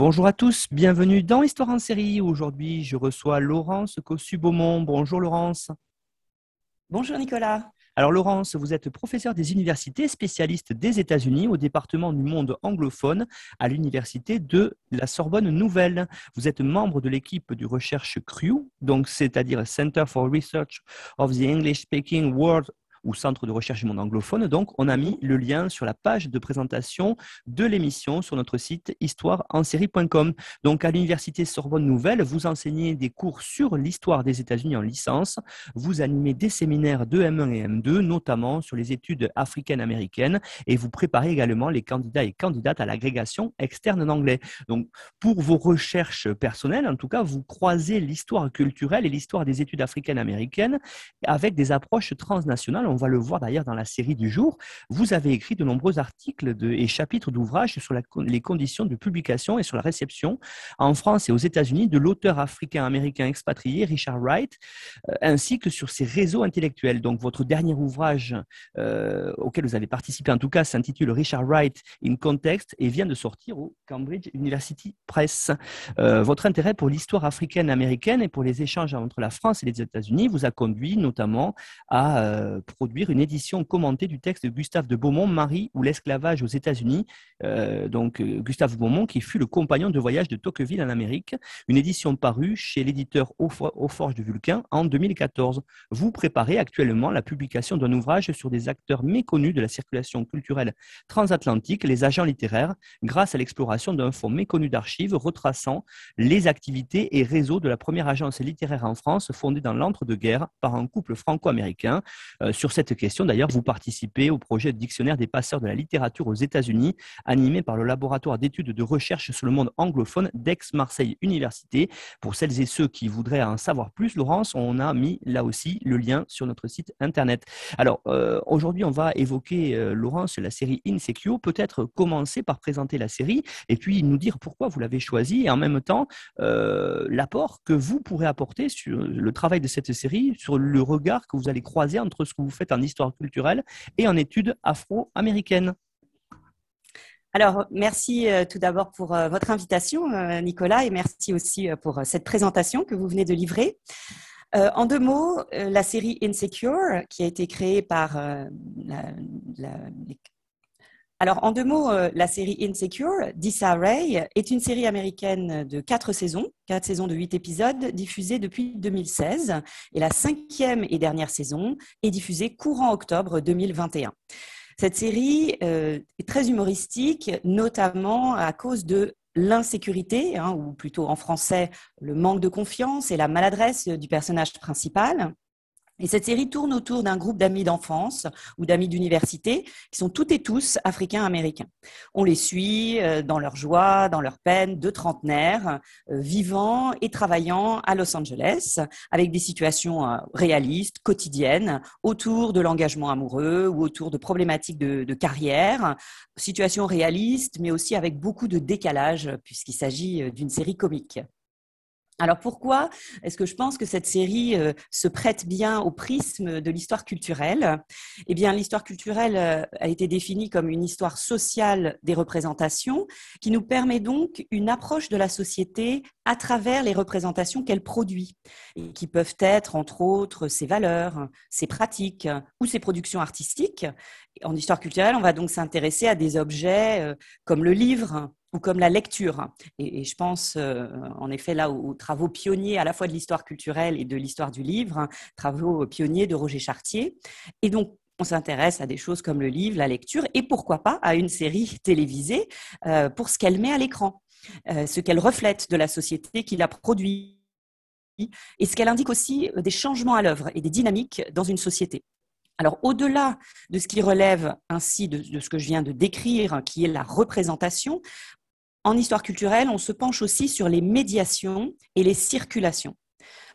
Bonjour à tous, bienvenue dans Histoire en série. Aujourd'hui, je reçois Laurence Cossu-Beaumont. Bonjour Laurence. Bonjour Nicolas. Alors Laurence, vous êtes professeur des universités, spécialiste des États-Unis au département du monde anglophone à l'université de la Sorbonne Nouvelle. Vous êtes membre de l'équipe du recherche CREW, donc c'est-à-dire Center for Research of the English Speaking World ou Centre de recherche du monde anglophone. Donc, on a mis le lien sur la page de présentation de l'émission sur notre site histoireensérie.com. Donc, à l'Université Sorbonne Nouvelle, vous enseignez des cours sur l'histoire des États-Unis en licence. Vous animez des séminaires de M1 et M2, notamment sur les études africaines-américaines, et vous préparez également les candidats et candidates à l'agrégation externe en anglais. Donc, pour vos recherches personnelles, en tout cas, vous croisez l'histoire culturelle et l'histoire des études africaines-américaines avec des approches transnationales on va le voir d'ailleurs dans la série du jour, vous avez écrit de nombreux articles et chapitres d'ouvrages sur les conditions de publication et sur la réception en France et aux États-Unis de l'auteur africain-américain expatrié Richard Wright, euh, ainsi que sur ses réseaux intellectuels. Donc votre dernier ouvrage euh, auquel vous avez participé en tout cas s'intitule Richard Wright in Context et vient de sortir au Cambridge University Press. Euh, votre intérêt pour l'histoire africaine-américaine et pour les échanges entre la France et les États-Unis vous a conduit notamment à produire une édition commentée du texte de Gustave de Beaumont, Marie ou l'esclavage aux États-Unis. Euh, donc euh, Gustave Beaumont, qui fut le compagnon de voyage de Tocqueville en Amérique, une édition parue chez l'éditeur Aux Forges de Vulcain en 2014. Vous préparez actuellement la publication d'un ouvrage sur des acteurs méconnus de la circulation culturelle transatlantique, les agents littéraires, grâce à l'exploration d'un fonds méconnu d'archives retraçant les activités et réseaux de la première agence littéraire en France fondée dans l'entre-deux-guerres par un couple franco-américain. Euh, sur cette question, d'ailleurs, vous participez au projet de dictionnaire des passeurs de la littérature aux États-Unis, animé par le laboratoire d'études de recherche sur le monde anglophone d'Aix-Marseille Université. Pour celles et ceux qui voudraient en savoir plus, Laurence, on a mis là aussi le lien sur notre site internet. Alors, euh, aujourd'hui, on va évoquer, euh, Laurence, la série Insecure. Peut-être commencer par présenter la série et puis nous dire pourquoi vous l'avez choisie et en même temps l'apport que vous pourrez apporter sur le travail de cette série, sur le regard que vous allez croiser entre ce que vous vous en histoire culturelle et en études afro-américaines. Alors, merci euh, tout d'abord pour euh, votre invitation, euh, Nicolas, et merci aussi pour cette présentation que vous venez de livrer. en deux mots, la série Insecure, qui a été créée par la, alors, en deux mots, euh, la série Insecure d'Issa Rae est une série américaine de quatre saisons, quatre saisons de huit épisodes, diffusée depuis 2016. Et la cinquième et dernière saison est diffusée courant octobre 2021. Cette série euh, est très humoristique, notamment à cause de l'insécurité, hein, ou plutôt en français le manque de confiance et la maladresse du personnage principal. Et cette série tourne autour d'un groupe d'amis d'enfance ou d'amis d'université qui sont toutes et tous africains-américains. On les suit euh, dans leur joie, dans leur peine, de trentenaires, euh, vivant et travaillant à Los Angeles, avec des situations euh, réalistes, quotidiennes, autour de l'engagement amoureux ou autour de problématiques de, carrière, situations réalistes, mais aussi avec beaucoup de décalage, puisqu'il s'agit d'une série comique. Alors pourquoi est-ce que je pense que cette série euh, se prête bien au prisme de l'histoire culturelle? Eh bien, l'histoire culturelle euh, a été définie comme une histoire sociale des représentations qui nous permet donc une approche de la société à travers les représentations qu'elle produit et qui peuvent être entre autres ses valeurs, ses pratiques ou ses productions artistiques. En histoire culturelle, on va donc s'intéresser à des objets euh, comme le livre, ou comme la lecture. Et, je pense euh, en effet là aux, travaux pionniers à la fois de l'histoire culturelle et de l'histoire du livre, travaux pionniers de Roger Chartier. Et donc on s'intéresse à des choses comme le livre, la lecture, et pourquoi pas à une série télévisée euh, pour ce qu'elle met à l'écran, euh, ce qu'elle reflète de la société qui la produit, et ce qu'elle indique aussi des changements à l'œuvre et des dynamiques dans une société. Alors, au-delà de ce qui relève ainsi de, ce que je viens de décrire, qui est la représentation, en histoire culturelle, on se penche aussi sur les médiations et les circulations.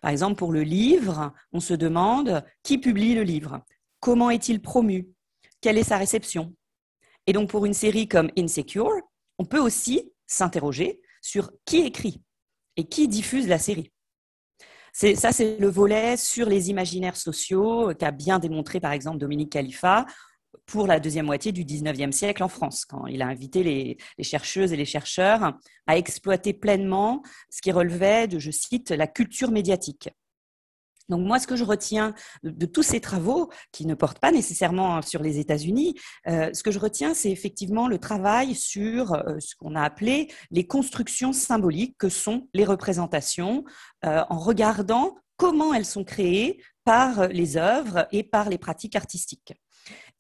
Par exemple, pour le livre, on se demande qui publie le livre, comment est-il promu, quelle est sa réception? Et donc pour une série comme Insecure, on peut aussi s'interroger sur qui écrit et qui diffuse la série. Ça, c'est le volet sur les imaginaires sociaux qu'a bien démontré, par exemple, Dominique Khalifa pour la deuxième moitié du 19e siècle en France, quand il a invité les, chercheuses et les chercheurs à exploiter pleinement ce qui relevait de, je cite, la culture médiatique. Donc moi, ce que je retiens de, tous ces travaux, qui ne portent pas nécessairement sur les États-Unis, euh, ce que je retiens, c'est effectivement le travail sur euh, ce qu'on a appelé les constructions symboliques que sont les représentations, euh, en regardant comment elles sont créées par les œuvres et par les pratiques artistiques.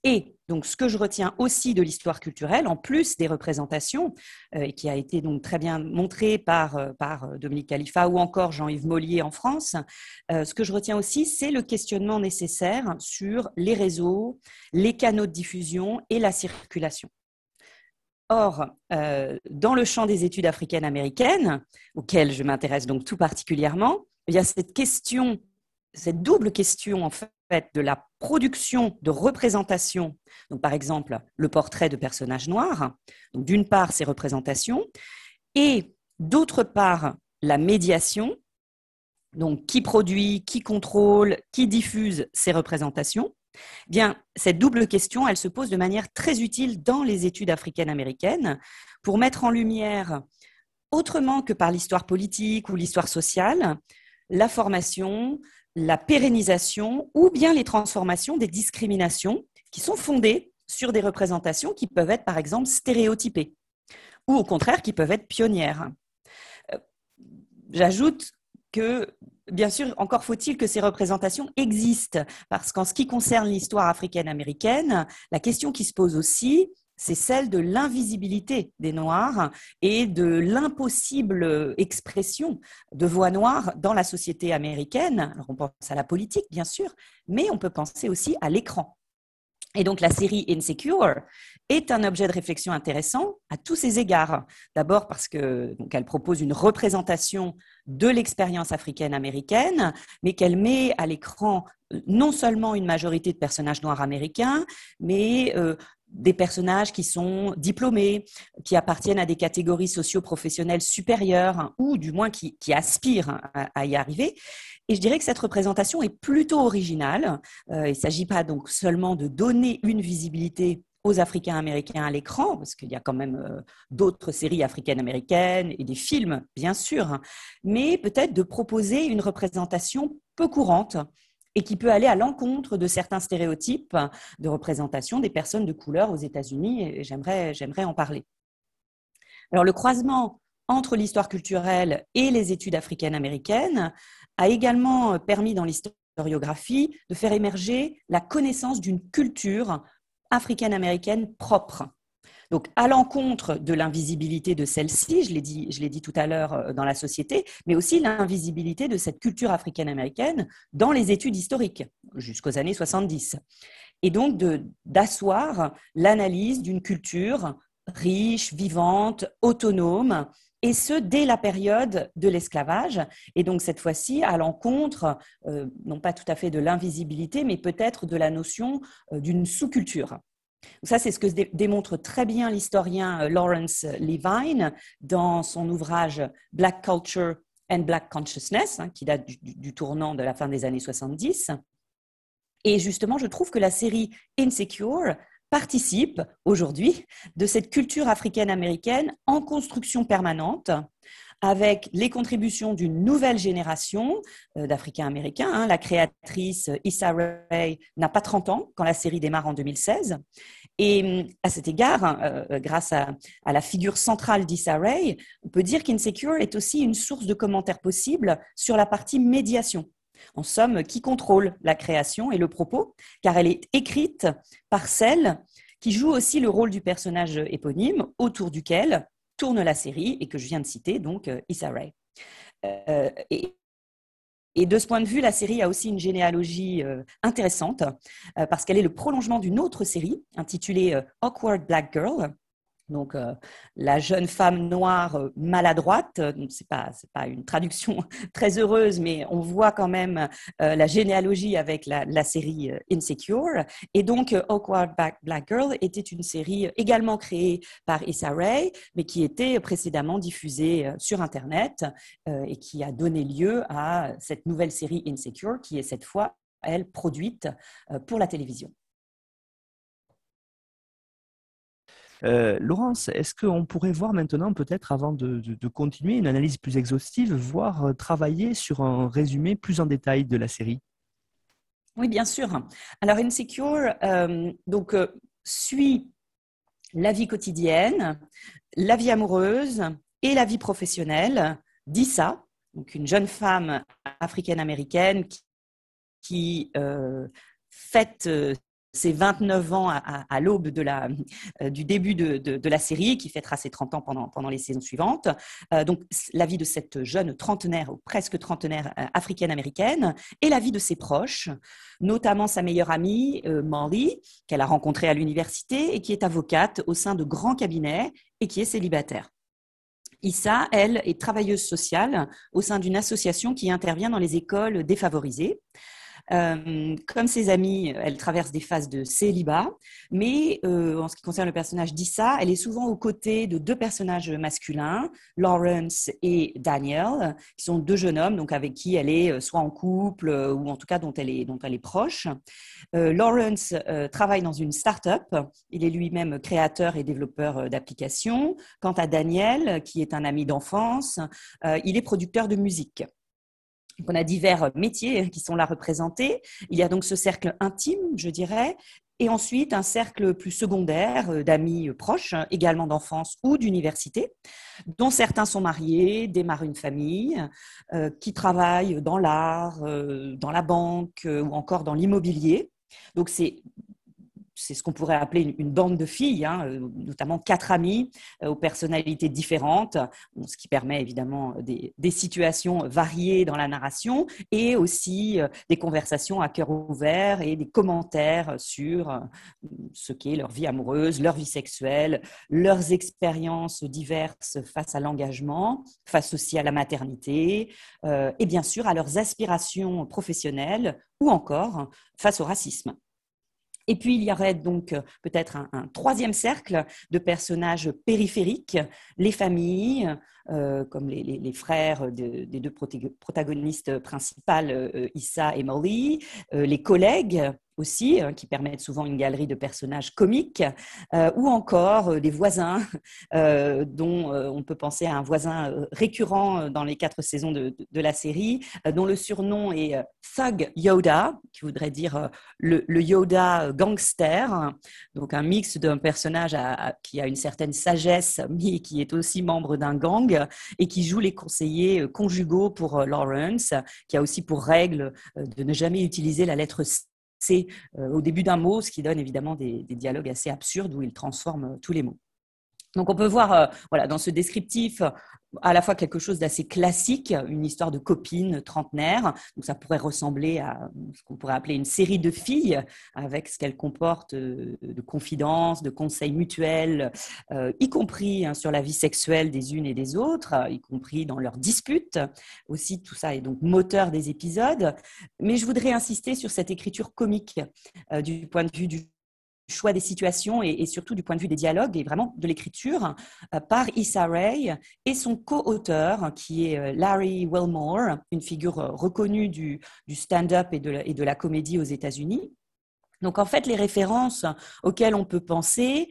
Et donc, ce que je retiens aussi de l'histoire culturelle, en plus des représentations, euh, et qui a été donc très bien montré par, euh, euh, Dominique Khalifa ou encore Jean-Yves Mollier en France, ce que je retiens aussi, c'est le questionnement nécessaire sur les réseaux, les canaux de diffusion et la circulation. Or, dans le champ des études africaines-américaines, auxquelles je m'intéresse donc tout particulièrement, il y a cette question, cette double question en fait de la production de représentations, donc par exemple le portrait de personnages noirs, donc d'une part ces représentations, et d'autre part la médiation, donc qui produit, qui contrôle, qui diffuse ces représentations, eh bien, cette double question, elle se pose de manière très utile dans les études africaines-américaines pour mettre en lumière, autrement que par l'histoire politique ou l'histoire sociale, la formation, la pérennisation ou bien les transformations des discriminations qui sont fondées sur des représentations qui peuvent être par exemple stéréotypées ou au contraire qui peuvent être pionnières. Euh, j'ajoute que, bien sûr, encore faut-il que ces représentations existent, parce qu'en ce qui concerne l'histoire africaine-américaine, la question qui se pose aussi, c'est celle de l'invisibilité des Noirs et de l'impossible expression de voix noires dans la société américaine. On pense à la politique, bien sûr, mais on peut penser aussi à l'écran. Et donc la série Insecure est un objet de réflexion intéressant à tous ses égards. D'abord parce que elle propose une représentation de l'expérience africaine-américaine, mais qu'elle met à l'écran euh, non seulement une majorité de personnages noirs américains, mais euh, des personnages qui sont diplômés, qui appartiennent à des catégories socio-professionnelles supérieures, hein, ou du moins qui, aspirent hein, à, y arriver. Et je dirais que cette représentation est plutôt originale. Euh, il ne s'agit pas donc seulement de donner une visibilité aux Africains américains à l'écran, parce qu'il y a quand même euh, d'autres séries africaines américaines et des films, bien sûr, hein, mais peut-être de proposer une représentation peu courante et qui peut aller à l'encontre de certains stéréotypes de représentation des personnes de couleur aux États-Unis, et j'aimerais, j'aimerais en parler. Alors, le croisement entre l'histoire culturelle et les études africaines-américaines a également permis dans l'historiographie de faire émerger la connaissance d'une culture africaine-américaine propre. Donc, à l'encontre de l'invisibilité de celle-ci, je l'ai dit, je l'ai dit tout à l'heure euh, dans la société, mais aussi l'invisibilité de cette culture africaine-américaine dans les études historiques jusqu'aux années 70. Et donc, d'asseoir l'analyse d'une culture riche, vivante, autonome, et ce, dès la période de l'esclavage. Et donc, cette fois-ci, à l'encontre, euh, non pas tout à fait de l'invisibilité, mais peut-être de la notion euh, d'une sous-culture. Ça, c'est ce que démontre très bien l'historien euh, Lawrence Levine dans son ouvrage Black Culture and Black Consciousness, hein, qui date du, tournant de la fin des années 70. Et justement, je trouve que la série Insecure participe aujourd'hui de cette culture africaine-américaine en construction permanente avec les contributions d'une nouvelle génération euh, d'Africains américains. Hein. La créatrice Issa Rae n'a pas 30 ans quand la série démarre en 2016. Et hum, à cet égard, euh, grâce à, la figure centrale d'Issa Rae, on peut dire qu'Insecure est aussi une source de commentaires possibles sur la partie médiation. En somme, qui contrôle la création et le propos, car elle est écrite par celle qui joue aussi le rôle du personnage éponyme autour duquel tourne la série et que je viens de citer, donc euh, Issa Rae. Euh, et, de ce point de vue, la série a aussi une généalogie euh, intéressante parce qu'elle est le prolongement d'une autre série intitulée Awkward Black Girl, donc, euh, la jeune femme noire euh, maladroite, euh, ce n'est pas, pas une traduction très heureuse, mais on voit quand même la généalogie avec la, série Insecure. Et donc, Awkward Black Girl était une série également créée par Issa Rae, mais qui était précédemment diffusée sur Internet et qui a donné lieu à cette nouvelle série Insecure, qui est cette fois, elle, produite pour la télévision. Euh, Laurence, est-ce qu'on pourrait voir maintenant, peut-être avant de, continuer, une analyse plus exhaustive, voire euh, travailler sur un résumé plus en détail de la série? Oui, bien sûr. Alors, Insecure euh, donc, suit la vie quotidienne, la vie amoureuse et la vie professionnelle d'Issa, une jeune femme africaine-américaine qui, qui fête ses 29 ans à, l'aube euh, du début de, la série, qui fêtera ses 30 ans pendant, pendant les saisons suivantes. Euh, donc, la vie de cette jeune trentenaire, ou presque trentenaire euh, africaine-américaine, et la vie de ses proches, notamment sa meilleure amie, Molly, qu'elle a rencontrée à l'université et qui est avocate au sein de grands cabinets et qui est célibataire. Issa, elle, est travailleuse sociale au sein d'une association qui intervient dans les écoles défavorisées. Euh, comme ses amis, elle traverse des phases de célibat, mais euh, en ce qui concerne le personnage d'Issa, elle est souvent aux côtés de deux personnages masculins, Lawrence et Daniel, qui sont deux jeunes hommes donc avec qui elle est euh, soit en couple ou en tout cas dont elle est, dont elle est proche. Lawrence travaille dans une start-up. Il est lui-même créateur et développeur d'applications. Quant à Daniel, qui est un ami d'enfance, il est producteur de musique on a divers métiers qui sont là représentés. Il y a donc ce cercle intime, je dirais, et ensuite un cercle plus secondaire euh, d'amis proches, également d'enfance ou d'université, dont certains sont mariés, démarrent une famille, euh, qui travaillent dans l'art, euh, dans la banque ou encore dans l'immobilier. Donc c'est c'est ce qu'on pourrait appeler une, bande de filles, hein, euh, notamment quatre amies euh, aux personnalités différentes, ce qui permet évidemment des, situations variées dans la narration et aussi euh, des conversations à cœur ouvert et des commentaires sur ce qu'est leur vie amoureuse, leur vie sexuelle, leurs expériences diverses face à l'engagement, face aussi à la maternité et bien sûr à leurs aspirations professionnelles ou encore face au racisme. Et puis, il y aurait donc euh, peut-être un, troisième cercle de personnages périphériques, les familles, comme les, frères des deux protagonistes principales, euh, Issa et Molly, les collègues aussi, hein, qui permettent souvent une galerie de personnages comiques, euh, ou encore euh, des voisins, euh, dont on peut penser à un voisin récurrent dans les quatre saisons de, la série, dont le surnom est Thug Yoda, qui voudrait dire le, Yoda gangster, donc un mix d'un personnage qui a une certaine sagesse, mais qui est aussi membre d'un gang, et qui joue les conseillers conjugaux pour Lawrence, qui a aussi pour règle de ne jamais utiliser la lettre C euh, au début d'un mot, ce qui donne évidemment des, dialogues assez absurdes où il transforme euh, tous les mots. Donc on peut voir euh, voilà, dans ce descriptif à la fois quelque chose d'assez classique, une histoire de copine trentenaire. Donc ça pourrait ressembler à ce qu'on pourrait appeler une série de filles avec ce qu'elle comporte de confidences, de conseils mutuels, y compris hein, sur la vie sexuelle des unes et des autres, y compris dans leurs disputes. Aussi, tout ça est donc moteur des épisodes. Mais je voudrais insister sur cette écriture comique du point de vue du choix des situations et, surtout du point de vue des dialogues et vraiment de l'écriture euh, par Issa Rae et son co-auteur qui est euh, Larry Wilmore, une figure euh, reconnue du, stand-up et, de, la comédie aux États-Unis. Donc en fait, les références auxquelles on peut penser,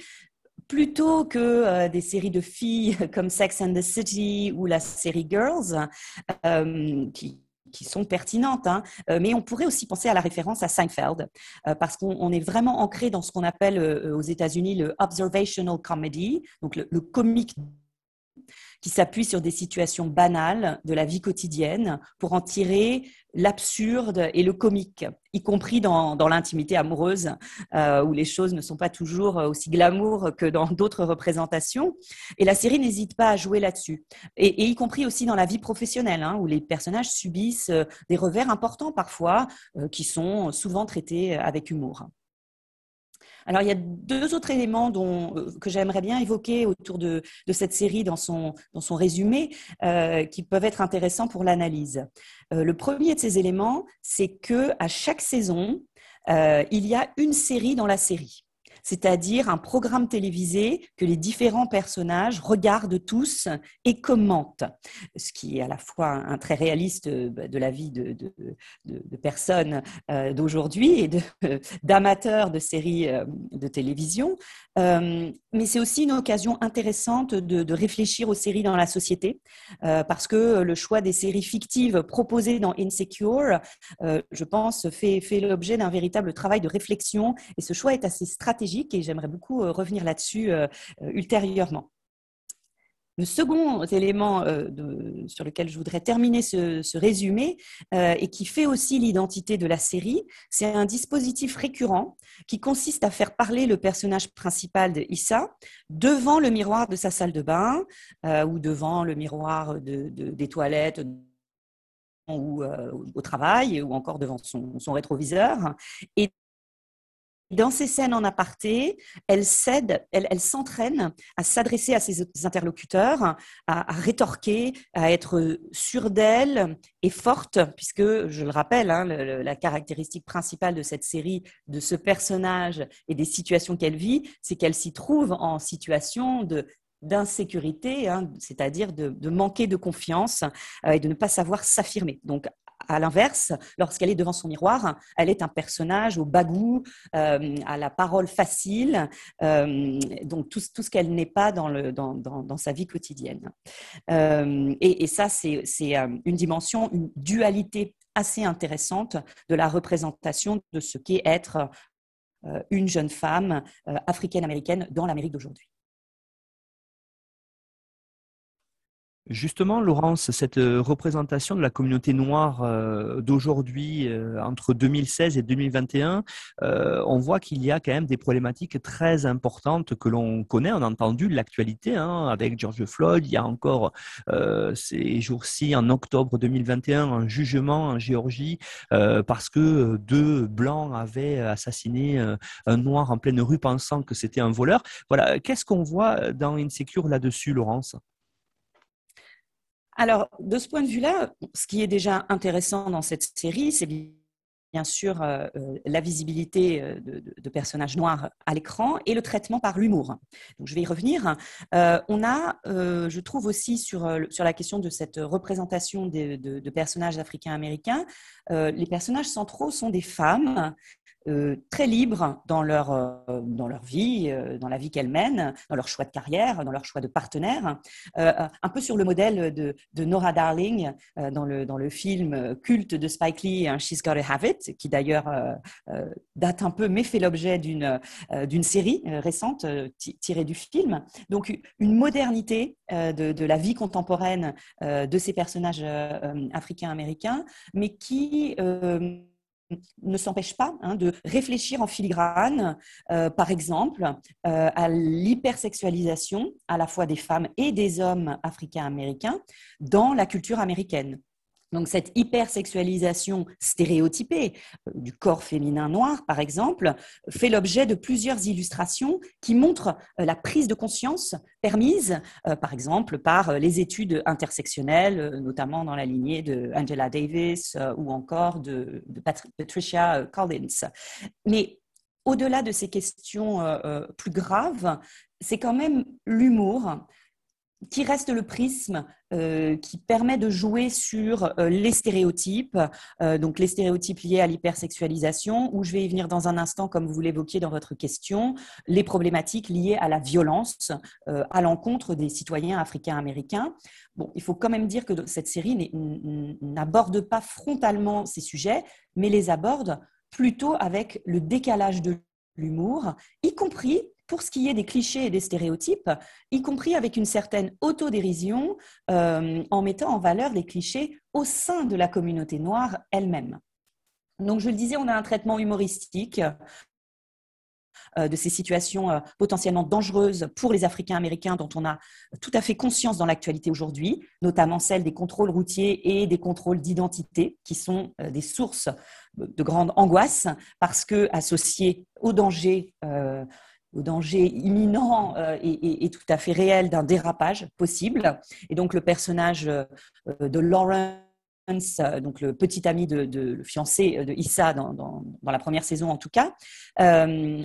plutôt que des séries de filles comme Sex and the City ou la série Girls, qui, qui sont pertinentes, hein. euh, mais on pourrait aussi penser à la référence à Seinfeld, euh, parce qu'on est vraiment ancré dans ce qu'on appelle euh, aux États-Unis le observational comedy, donc le, le comique qui s'appuie sur des situations banales de la vie quotidienne pour en tirer l'absurde et le comique, y compris dans, l'intimité amoureuse, euh, où les choses ne sont pas toujours aussi glamour que dans d'autres représentations. Et la série n'hésite pas à jouer là-dessus, et, y compris aussi dans la vie professionnelle, hein, où les personnages subissent euh, des revers importants parfois, euh, qui sont souvent traités avec humour. Alors, il y a deux autres éléments euh, que j'aimerais bien évoquer autour de, cette série dans son, dans son résumé euh, qui peuvent être intéressants pour l'analyse. Euh, le premier de ces éléments, c'est que à chaque saison, il y a une série dans la série c'est-à-dire un programme télévisé que les différents personnages regardent tous et commentent, ce qui est à la fois un trait réaliste bah, de la vie de, personnes euh, d'aujourd'hui et d'amateurs de, séries euh, de télévision, euh, mais c'est aussi une occasion intéressante de, réfléchir aux séries dans la société, parce que le choix des séries fictives proposées dans Insecure, je pense, fait l'objet d'un véritable travail de réflexion, et ce choix est assez stratégique et j'aimerais beaucoup euh, revenir là-dessus euh, euh, ultérieurement. Le second élément sur lequel je voudrais terminer ce, résumé et qui fait aussi l'identité de la série, c'est un dispositif récurrent qui consiste à faire parler le personnage principal de Issa devant le miroir de sa salle de bain ou devant le miroir des toilettes ou au travail ou encore devant son, rétroviseur. Dans ces scènes en aparté, elle elle, s'entraîne à s'adresser à ses interlocuteurs, à, rétorquer, à être sûre d'elle et forte, puisque, je le rappelle, hein, la caractéristique principale de cette série, de ce personnage et des situations qu'elle vit, c'est qu'elle s'y trouve en situation d'insécurité, hein, c'est-à-dire de, manquer de confiance euh, et de ne pas savoir s'affirmer. À l'inverse, lorsqu'elle est devant son miroir, elle est un personnage au bagou, euh, à la parole facile, euh, donc tout, ce qu'elle n'est pas dans, sa vie quotidienne. Euh, et, ça, c'est une dimension, une dualité assez intéressante de la représentation de ce qu'est être une jeune femme africaine-américaine dans l'Amérique d'aujourd'hui. Justement, Laurence, cette euh, représentation de la communauté noire euh, d'aujourd'hui, euh, entre 2016 et 2021, on voit qu'il y a quand même des problématiques très importantes que l'on connaît. On a entendu l'actualité hein, avec George Floyd. Il y a encore ces jours-ci, en octobre 2021, un jugement en Géorgie parce que deux blancs avaient assassiné un noir en pleine rue pensant que c'était un voleur. Voilà, qu'est-ce qu'on voit dans Insecure là-dessus, Laurence? Alors, de ce point de vue-là, ce qui est déjà intéressant dans cette série, c'est bien sûr euh, euh, la visibilité euh, de, personnages noirs à l'écran et le traitement par l'humour. Donc, je vais y revenir. on a, je trouve aussi sur, sur la question de cette représentation de personnages africains-américains, les personnages centraux sont des femmes euh, très libres dans leur, euh, dans leur vie, euh, dans la vie qu'elles mènent, dans leur choix de carrière, dans leur choix de partenaire. un peu sur le modèle de, Nora Darling dans, le, dans le film culte de Spike Lee, hein, She's Gotta Have It, qui d'ailleurs date un peu, mais fait l'objet d'une série récente tirée du film. Donc une modernité de, de, la vie contemporaine de ces personnages africains-américains, mais qui ne s'empêche pas hein, de réfléchir en filigrane, euh, par exemple, euh, à l'hypersexualisation à la fois des femmes et des hommes africains-américains dans la culture américaine. Donc cette hypersexualisation stéréotypée euh, du corps féminin noir, par exemple, fait l'objet de plusieurs illustrations qui montrent euh, la prise de conscience permise, euh, par exemple, par les études intersectionnelles, notamment dans la lignée de Angela Davis ou encore de, Patricia Collins. Mais au-delà de ces questions plus graves, c'est quand même l'humour qui reste le prisme euh, qui permet de jouer sur euh, les stéréotypes, euh, donc les stéréotypes liés à l'hypersexualisation, où je vais y venir dans un instant, comme vous l'évoquiez dans votre question, les problématiques liées à la violence à l'encontre des citoyens africains-américains. Bon, il faut quand même dire que cette série n'aborde pas frontalement ces sujets, mais les aborde plutôt avec le décalage de l'humour, y compris pour ce qui est des clichés et des stéréotypes, y compris avec une certaine autodérision euh, en mettant en valeur les clichés au sein de la communauté noire elle-même. Donc, je le disais, on a un traitement humoristique de ces situations potentiellement dangereuses pour les Africains américains dont on a tout à fait conscience dans l'actualité aujourd'hui, notamment celle des contrôles routiers et des contrôles d'identité, qui sont des sources de grande angoisse parce que associés au danger au danger imminent et, et, tout à fait réel d'un dérapage possible. Et donc le personnage de Lauren euh, donc le petit ami de, le fiancé euh, de Issa dans, dans, la première saison en tout cas, euh,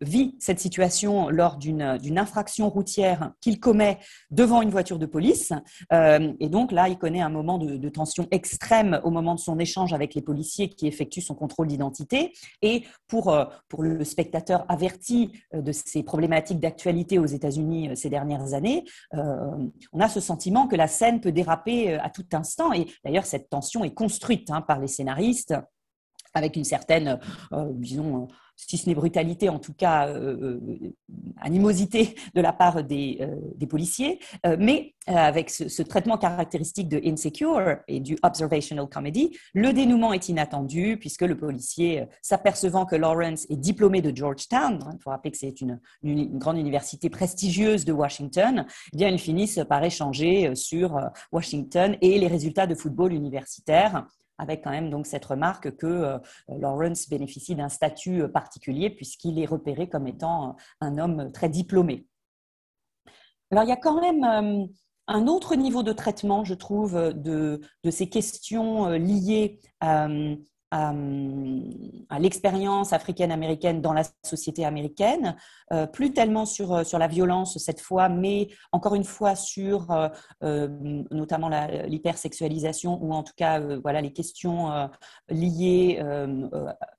vit cette situation lors d'une infraction routière qu'il commet devant une voiture de police. et donc là, il connaît un moment de, tension extrême au moment de son échange avec les policiers qui effectuent son contrôle d'identité. Et pour, pour le spectateur averti de ces problématiques d'actualité aux États-Unis ces dernières années, on a ce sentiment que la scène peut déraper à tout instant. Et D'ailleurs, cette tension est construite hein, par les scénaristes avec une certaine, euh, disons, si ce n'est brutalité, en tout cas euh, animosité de la part des, policiers, mais avec ce, traitement caractéristique de Insecure et du Observational Comedy, le dénouement est inattendu puisque le policier, s'apercevant que Lawrence est diplômé de Georgetown, hein, il faut rappeler que c'est une, grande université prestigieuse de Washington, eh bien ils finissent par échanger sur Washington et les résultats de football universitaire avec quand même donc cette remarque que euh, Lawrence bénéficie d'un statut euh, particulier puisqu'il est repéré comme étant euh, un homme très diplômé. Alors il y a quand même un autre niveau de traitement, je trouve, de, ces questions liées à euh, à, l'expérience africaine-américaine dans la société américaine, euh, plus tellement sur, euh, sur la violence cette fois, mais encore une fois sur notamment l'hypersexualisation ou en tout cas voilà, les questions liées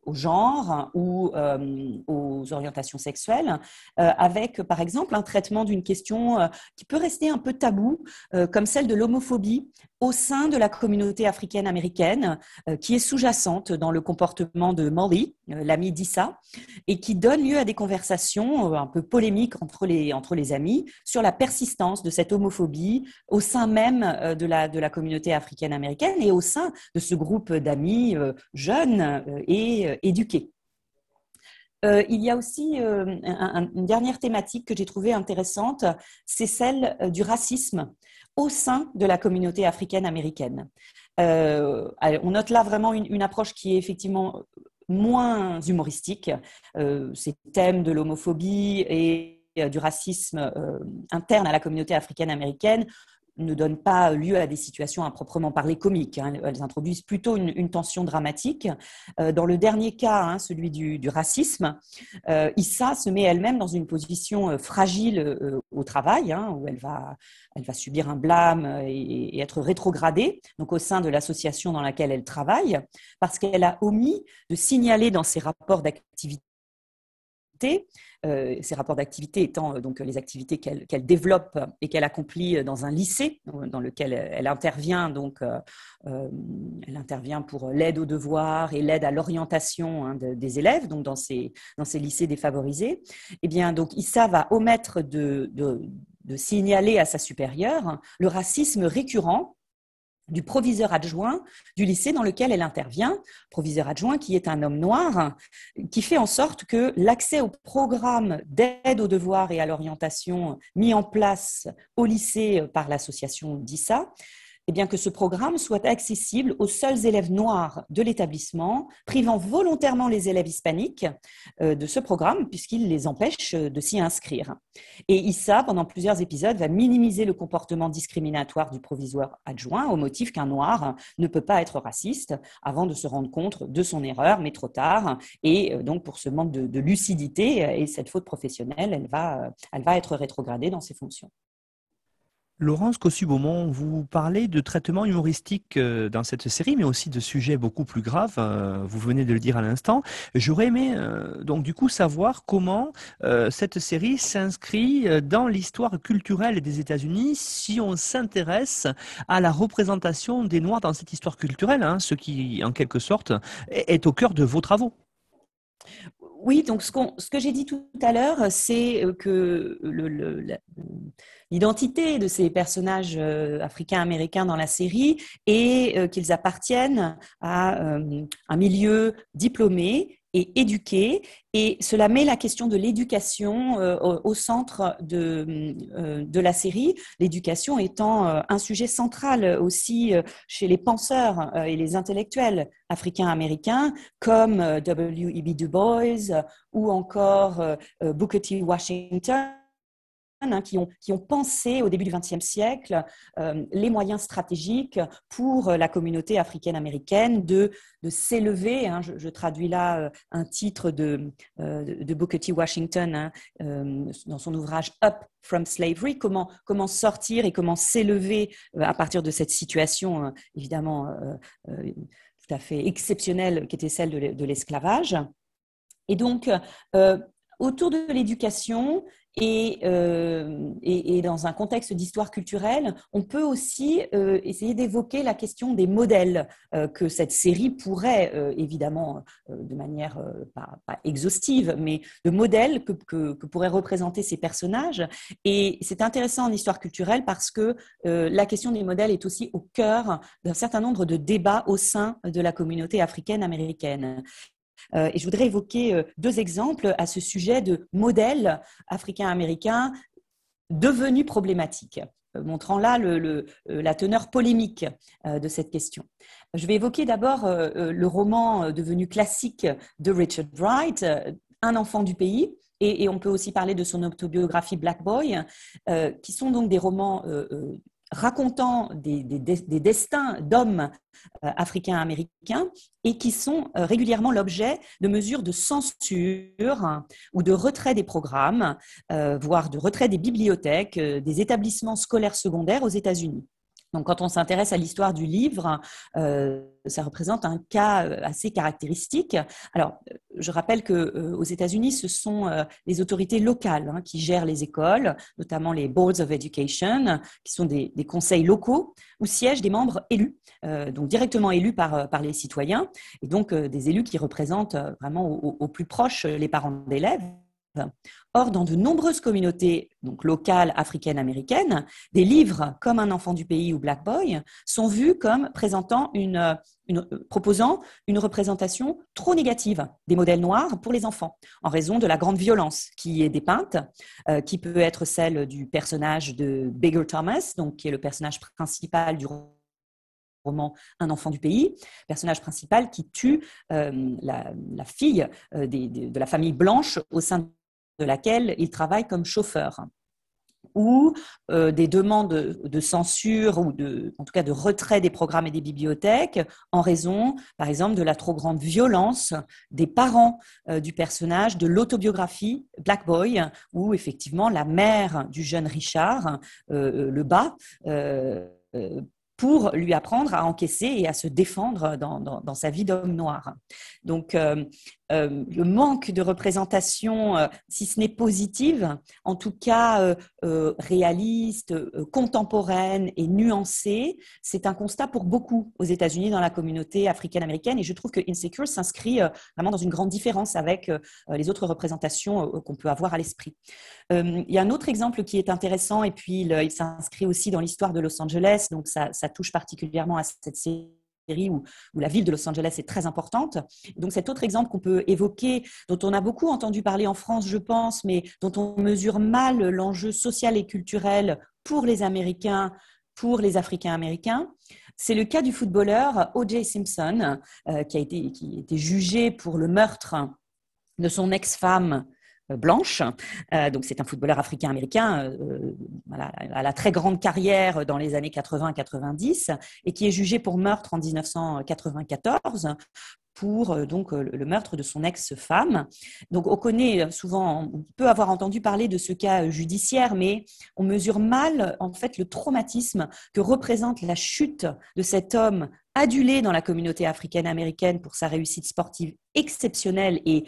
au genre ou aux orientations sexuelles, avec par exemple un traitement d'une question qui peut rester un peu tabou, comme celle de l'homophobie au sein de la communauté africaine-américaine, qui est sous-jacente dans le comportement de Molly, euh, l'ami d'Issa, et qui donne lieu à des conversations euh, un peu polémiques entre les, entre les amis sur la persistance de cette homophobie au sein même euh, de la, de la communauté africaine-américaine et au sein de ce groupe d'amis jeunes et éduqués. il y a aussi une dernière thématique que j'ai trouvée intéressante, c'est celle du racisme au sein de la communauté africaine-américaine. Euh, on note là vraiment une, approche qui est effectivement moins humoristique. Euh, ces thèmes de l'homophobie et euh, du racisme interne à la communauté africaine-américaine ne donnent pas lieu à des situations à proprement parler comiques. Hein. Elles introduisent plutôt une, tension dramatique. Euh, dans le dernier cas, hein, celui du, racisme, euh, Issa se met elle-même dans une position euh, fragile au travail, hein, où elle va, subir un blâme et, et être rétrogradée, donc au sein de l'association dans laquelle elle travaille, parce qu'elle a omis de signaler dans ses rapports d'activité ces rapports d'activité étant euh, donc les activités qu'elle développe et qu'elle accomplit dans un lycée dans lequel elle intervient donc euh, elle intervient pour l'aide aux devoirs et l'aide à l'orientation hein, des élèves donc dans ces dans ces lycées défavorisés. Eh bien donc Issa va omettre de signaler à sa supérieure le racisme récurrent du proviseur adjoint du lycée dans lequel elle intervient, proviseur adjoint qui est un homme noir, qui fait en sorte que l'accès au programme d'aide aux devoirs et à l'orientation mis en place au lycée par l'association DISA eh bien, que ce programme soit accessible aux seuls élèves noirs de l'établissement, privant volontairement les élèves hispaniques euh, de ce programme puisqu'il les empêche euh, de s'y inscrire. Et Issa, pendant plusieurs épisodes, va minimiser le comportement discriminatoire du provisoire adjoint au motif qu'un noir ne peut pas être raciste avant de se rendre compte de son erreur, mais trop tard. Et euh, donc, pour ce manque de, lucidité et cette faute professionnelle, elle va, elle va être rétrogradée dans ses fonctions. Laurence Cossu-Beaumont, vous parlez de traitement humoristique euh, dans cette série, mais aussi de sujets beaucoup plus graves. Euh, vous venez de le dire à l'instant. J'aurais aimé euh, donc du coup savoir comment cette série s'inscrit dans l'histoire culturelle des États-Unis si on s'intéresse à la représentation des Noirs dans cette histoire culturelle, hein, ce qui en quelque sorte est au cœur de vos travaux. Oui, donc ce, que j'ai dit tout à l'heure, c'est que l'identité de ces personnages euh, africains-américains dans la série est euh, qu'ils appartiennent à euh, un milieu diplômé et éduquer. Et cela met la question de l'éducation euh, au, centre de, euh, de la série, l'éducation étant euh, un sujet central aussi chez les penseurs et les intellectuels africains-américains comme W.E.B. Du Bois ou encore Booker T. Washington Hein, qui, ont, pensé au début du XXe siècle euh, les moyens stratégiques pour la communauté africaine-américaine de, s'élever. Hein, je, traduis là euh, un titre de, euh, de Booker T. Washington hein, dans son ouvrage Up from Slavery, comment sortir et comment s'élever à partir de cette situation évidemment tout à fait exceptionnelle qui était celle de l'esclavage. Et donc, autour de l'éducation, euh, et, dans un contexte d'histoire culturelle, on peut aussi euh, essayer d'évoquer la question des modèles euh, que cette série pourrait, évidemment, de manière pas, exhaustive, mais de modèles que, pourraient représenter ces personnages. Et c'est intéressant en histoire culturelle parce que la question des modèles est aussi au cœur d'un certain nombre de débats au sein de la communauté africaine-américaine. Euh, et je voudrais évoquer euh, deux exemples à ce sujet de modèles africains-américains devenus problématiques euh, montrant là la teneur polémique de cette question. Je vais évoquer d'abord le roman devenu classique de Richard Wright, Un enfant du pays, et, on peut aussi parler de son autobiographie Black Boy, qui sont donc des romans racontant des, destins d'hommes euh, africains-américains et qui sont euh, régulièrement l'objet de mesures de censure ou de retrait des programmes, euh, voire de retrait des bibliothèques, des établissements scolaires secondaires aux États-Unis. Donc, quand on s'intéresse à l'histoire du livre, euh, ça représente un cas euh, assez caractéristique. Alors, euh, je rappelle que aux États-Unis, ce sont les autorités locales hein, qui gèrent les écoles, notamment les boards of education, qui sont des, conseils locaux où siègent des membres élus, donc directement élus par, par les citoyens, et donc des élus qui représentent vraiment au plus proche les parents d'élèves Or, dans de nombreuses communautés locales africaines américaines, des livres comme Un enfant du pays ou Black Boy sont vus comme proposant une représentation trop négative des modèles noirs pour les enfants, en raison de la grande violence qui est dépeinte, euh, qui peut être celle du personnage de Bigger Thomas, donc qui est le personnage principal du roman Un enfant du pays, personnage principal qui tue euh, la, fille euh, de la famille blanche au sein de laquelle il travaille comme chauffeur ou euh, des demandes de censure ou de, en tout cas de retrait des programmes et des bibliothèques en raison, par exemple, de la trop grande violence des parents euh, du personnage de l'autobiographie Black Boy, où effectivement la mère du jeune Richard euh, le bat pour lui apprendre à encaisser et à se défendre dans, dans, sa vie d'homme noir. Donc, euh, le manque de représentation, euh, si ce n'est positive, en tout cas réaliste, contemporaine et nuancée, c'est un constat pour beaucoup aux États-Unis dans la communauté africaine-américaine. Et je trouve que Insecure s'inscrit vraiment dans une grande différence avec les autres représentations qu'on peut avoir à l'esprit. il y a un autre exemple qui est intéressant, et puis il, s'inscrit aussi dans l'histoire de Los Angeles, donc ça, ça touche particulièrement à cette série où, la ville de Los Angeles est très importante. Donc cet autre exemple qu'on peut évoquer, dont on a beaucoup entendu parler en France, je pense, mais dont on mesure mal l'enjeu social et culturel pour les Américains, pour les Africains américains, c'est le cas du footballeur O.J. Simpson, euh, qui a été jugé pour le meurtre de son ex-femme blanche. Euh, donc c'est un footballeur africain-américain euh, à la très grande carrière dans les années 80-90 et qui est jugé pour meurtre en 1994 pour donc le meurtre de son ex-femme. Donc on connaît souvent, on peut avoir entendu parler de ce cas judiciaire, mais on mesure mal en fait le traumatisme que représente la chute de cet homme adulé dans la communauté africaine-américaine pour sa réussite sportive exceptionnelle et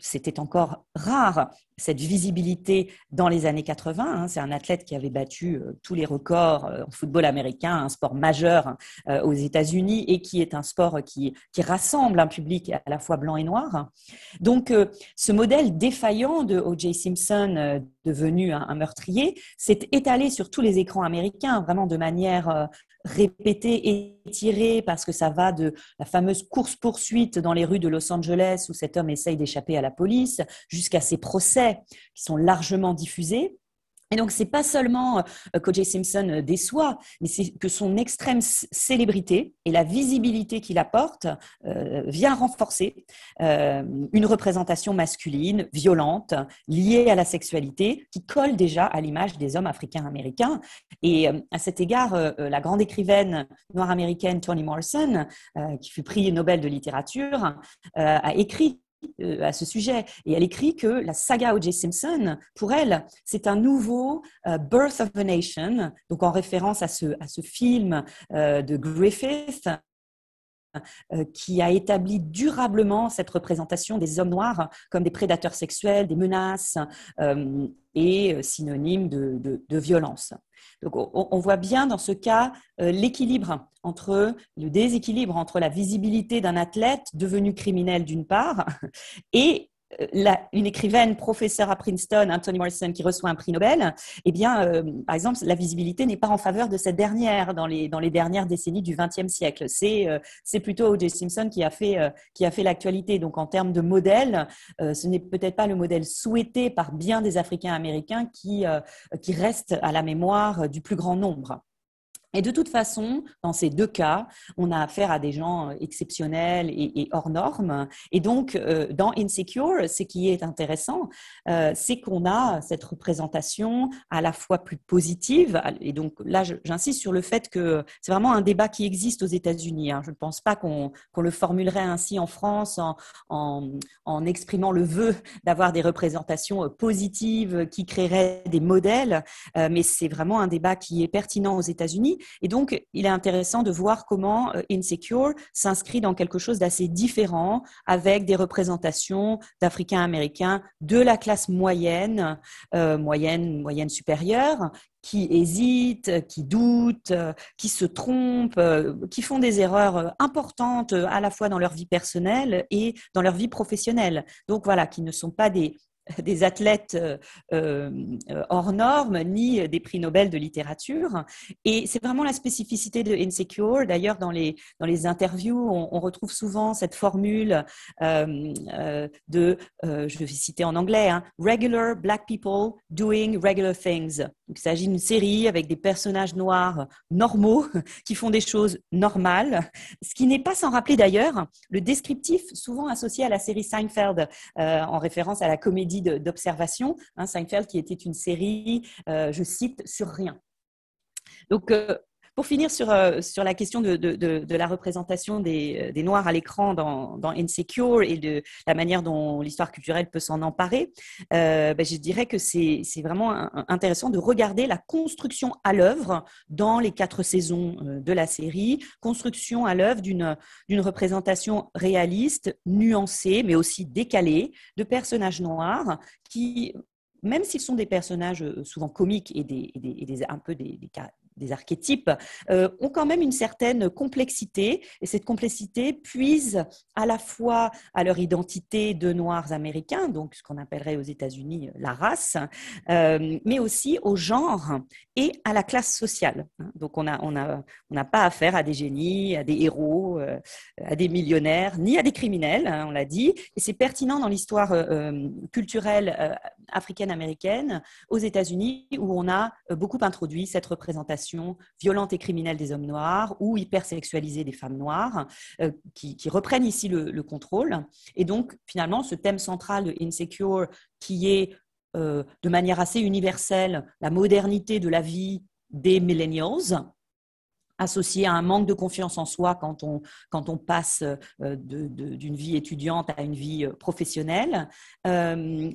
c'était encore rare cette visibilité dans les années 80. Hein. C'est un athlète qui avait battu euh, tous les records euh, en football américain, un sport majeur euh, aux États-Unis et qui est un sport qui, rassemble un public à la fois blanc et noir. Donc, ce modèle défaillant de O.J. Simpson, devenu un, meurtrier, s'est étalé sur tous les écrans américains, vraiment de manière répété, étiré, parce que ça va de la fameuse course-poursuite dans les rues de Los Angeles où cet homme essaye d'échapper à la police, jusqu'à ses procès qui sont largement diffusés. Et donc, c'est pas seulement euh, qu'O.J. Simpson euh, déçoit, mais c'est que son extrême célébrité et la visibilité qu'il apporte euh, vient renforcer une représentation masculine, violente, liée à la sexualité, qui colle déjà à l'image des hommes africains-américains. Et à cet égard, la grande écrivaine noire américaine Toni Morrison, qui fut prix Nobel de littérature, a écrit euh, à ce sujet. Et elle écrit que la saga O.J. Simpson, pour elle, c'est un nouveau euh, Birth of a Nation, donc en référence à ce, à ce film euh, de Griffith qui a établi durablement cette représentation des hommes noirs comme des prédateurs sexuels, des menaces et synonymes de, de violence. Donc, on, voit bien dans ce cas euh, l'équilibre entre le déséquilibre entre la visibilité d'un athlète devenu criminel d'une part et euh, une écrivaine, professeure à Princeton, Anthony Morrison, qui reçoit un prix Nobel, eh bien, euh, par exemple, la visibilité n'est pas en faveur de cette dernière dans les, dans les dernières décennies du XXe siècle. C'est euh, plutôt O.J. Simpson qui a fait, fait l'actualité. Donc, en termes de modèle, ce n'est peut-être pas le modèle souhaité par bien des Africains américains qui, qui reste à la mémoire du plus grand nombre. Et de toute façon, dans ces deux cas, on a affaire à des gens euh, exceptionnels et, hors normes. Et donc, euh, dans Insecure, ce qui est intéressant, euh, c'est qu'on a cette représentation à la fois plus positive. Et donc là, j'insiste sur le fait que c'est vraiment un débat qui existe aux États-Unis. Hein. Je ne pense pas qu'on le formulerait ainsi en France en, en exprimant le vœu d'avoir des représentations positives qui créeraient des modèles. Mais c'est vraiment un débat qui est pertinent aux États-Unis et donc, il est intéressant de voir comment euh, Insecure s'inscrit dans quelque chose d'assez différent avec des représentations d'Africains américains de la classe moyenne, euh, moyenne, moyenne supérieure, qui hésitent, qui doutent, qui se trompent, euh, qui font des erreurs importantes à la fois dans leur vie personnelle et dans leur vie professionnelle. Donc voilà, qui ne sont pas des, des athlètes euh, euh, hors normes, ni des prix Nobel de littérature. Et c'est vraiment la spécificité de Insecure. D'ailleurs, dans les, dans les interviews, on, retrouve souvent cette formule euh, de, je vais citer en anglais, hein, Regular Black People Doing Regular Things. il s'agit d'une série avec des personnages noirs normaux qui font des choses normales, ce qui n'est pas sans rappeler d'ailleurs le descriptif souvent associé à la série Seinfeld, en référence à la comédie d'observation. Hein, Seinfeld qui était une série, euh, je cite, sur rien. Donc, euh, pour finir sur, euh, sur la question de, de, la représentation des, des Noirs à l'écran dans, dans, Insecure et de la manière dont l'histoire culturelle peut s'en emparer, ben, je dirais que c'est vraiment intéressant de regarder la construction à l'œuvre dans les quatre saisons de la série, construction à l'œuvre d'une représentation réaliste, nuancée, mais aussi décalée de personnages noirs qui même s'ils sont des personnages souvent comiques et, des, des, un peu des, des archétypes, euh, ont quand même une certaine complexité. Et cette complexité puise à la fois à leur identité de Noirs américains, donc ce qu'on appellerait aux États-Unis euh, la race, euh, mais aussi au genre et à la classe sociale. Donc on n'a on a, on pas affaire à des génies, à des héros, à des millionnaires, ni à des criminels, hein, on l'a dit. Et c'est pertinent dans l'histoire culturelle africaine-américaine aux États-Unis où on a beaucoup introduit cette représentation violente et criminelle des hommes noirs ou hypersexualisée des femmes noires, euh, qui, reprennent ici le, contrôle. Et donc, finalement, ce thème central de Insecure, qui est euh, de manière assez universelle la modernité de la vie des millennials, associé à un manque de confiance en soi quand on, quand on passe euh, d'une vie étudiante à une vie euh, professionnelle, euh,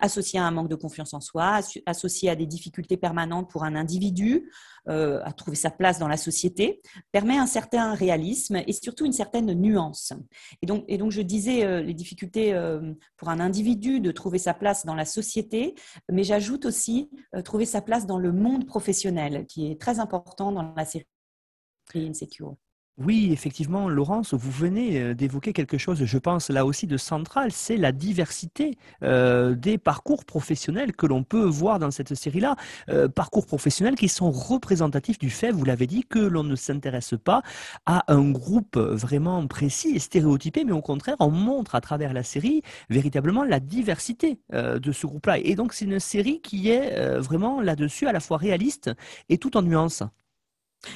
associé à un manque de confiance en soi, associé à des difficultés permanentes pour un individu à trouver sa place dans la société, permet un certain réalisme et surtout une certaine nuance. Et donc, et donc je disais les difficultés pour un individu de trouver sa place dans la société, mais j'ajoute aussi trouver sa place dans le monde professionnel, qui est très important dans la série Oui, effectivement, Laurence, vous venez euh, d'évoquer quelque chose, je pense là aussi de central, c'est la diversité euh, des parcours professionnels que l'on peut voir dans cette série-là. Euh, parcours professionnels qui sont représentatifs du fait, vous l'avez dit, que l'on ne s'intéresse pas à un groupe vraiment précis et stéréotypé, mais au contraire, on montre à travers la série véritablement la diversité de ce groupe-là. Et donc, c'est une série qui est vraiment là-dessus à la fois réaliste et tout en nuances.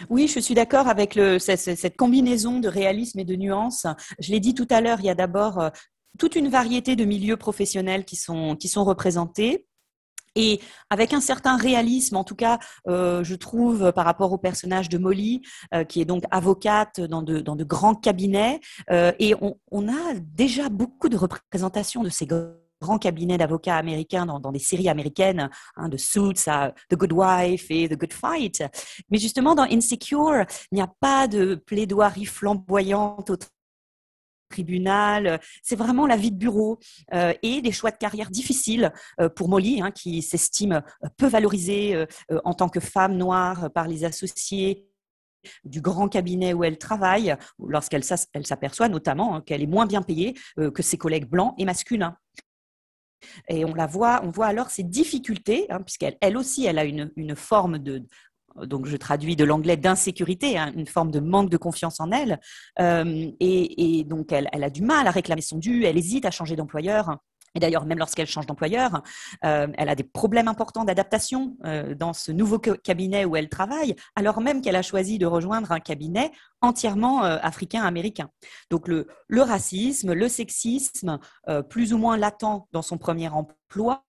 Oui, je suis d'accord avec cette, combinaison de réalisme et de nuances. Je l'ai dit tout à l'heure, il y a d'abord euh, toute une variété de milieux professionnels qui sont, qui sont représentés. Et avec un certain réalisme, en tout cas, euh, je trouve, par rapport au personnage de Molly, euh, qui est donc avocate dans de, dans de grands cabinets, et on, on, a déjà beaucoup de représentations de ces grands cabinets d'avocats américains dans, des séries américaines, hein, de Suits à The Good Wife et The Good Fight. Mais justement, dans Insecure, il n'y a pas de plaidoirie flamboyante au tribunal. C'est vraiment la vie de bureau euh, et des choix de carrière difficiles euh, pour Molly, hein, qui s'estime peu valorisée euh, en tant que femme noire par les associés du grand cabinet où elle travaille, lorsqu'elle s'aperçoit notamment hein, qu'elle est moins bien payée que ses collègues blancs et masculins. Et on la voit, alors ses difficultés, hein, puisqu'elle elle aussi, elle a une, forme de, donc je traduis de l'anglais d'insécurité, hein, une forme de manque de confiance en elle, euh, et, donc elle, a du mal à réclamer son dû, elle hésite à changer d'employeur. Et d'ailleurs, même lorsqu'elle change d'employeur, euh, elle a des problèmes importants d'adaptation euh, dans ce nouveau cabinet où elle travaille, alors même qu'elle a choisi de rejoindre un cabinet entièrement euh, africain-américain. Donc le, racisme, le sexisme, plus ou moins latent dans son premier emploi,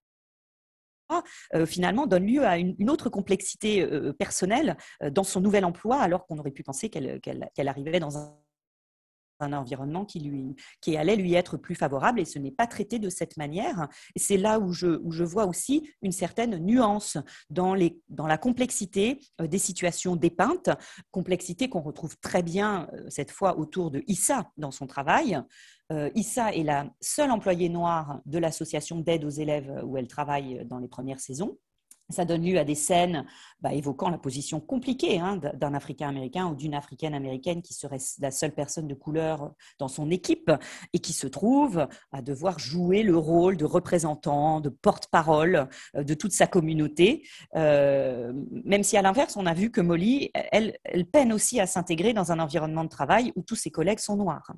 finalement donne lieu à une, autre complexité personnelle dans son nouvel emploi, alors qu'on aurait pu penser qu'elle arrivait dans un un environnement qui, lui, qui allait lui être plus favorable et ce n'est pas traité de cette manière. C'est là où je, où je vois aussi une certaine nuance dans, les, dans la complexité euh, des situations dépeintes, complexité qu'on retrouve très bien euh, cette fois autour de Issa dans son travail. Euh, Issa est la seule employée noire de l'association d'aide aux élèves où elle travaille dans les premières saisons. Ça donne lieu à des scènes bah, évoquant la position compliquée hein, d'un Africain-Américain ou d'une Africaine-Américaine qui serait la seule personne de couleur dans son équipe et qui se trouve à devoir jouer le rôle de représentant, de porte-parole euh, de toute sa communauté. Euh, même si à l'inverse, on a vu que Molly, elle, elle peine aussi à s'intégrer dans un environnement de travail où tous ses collègues sont noirs.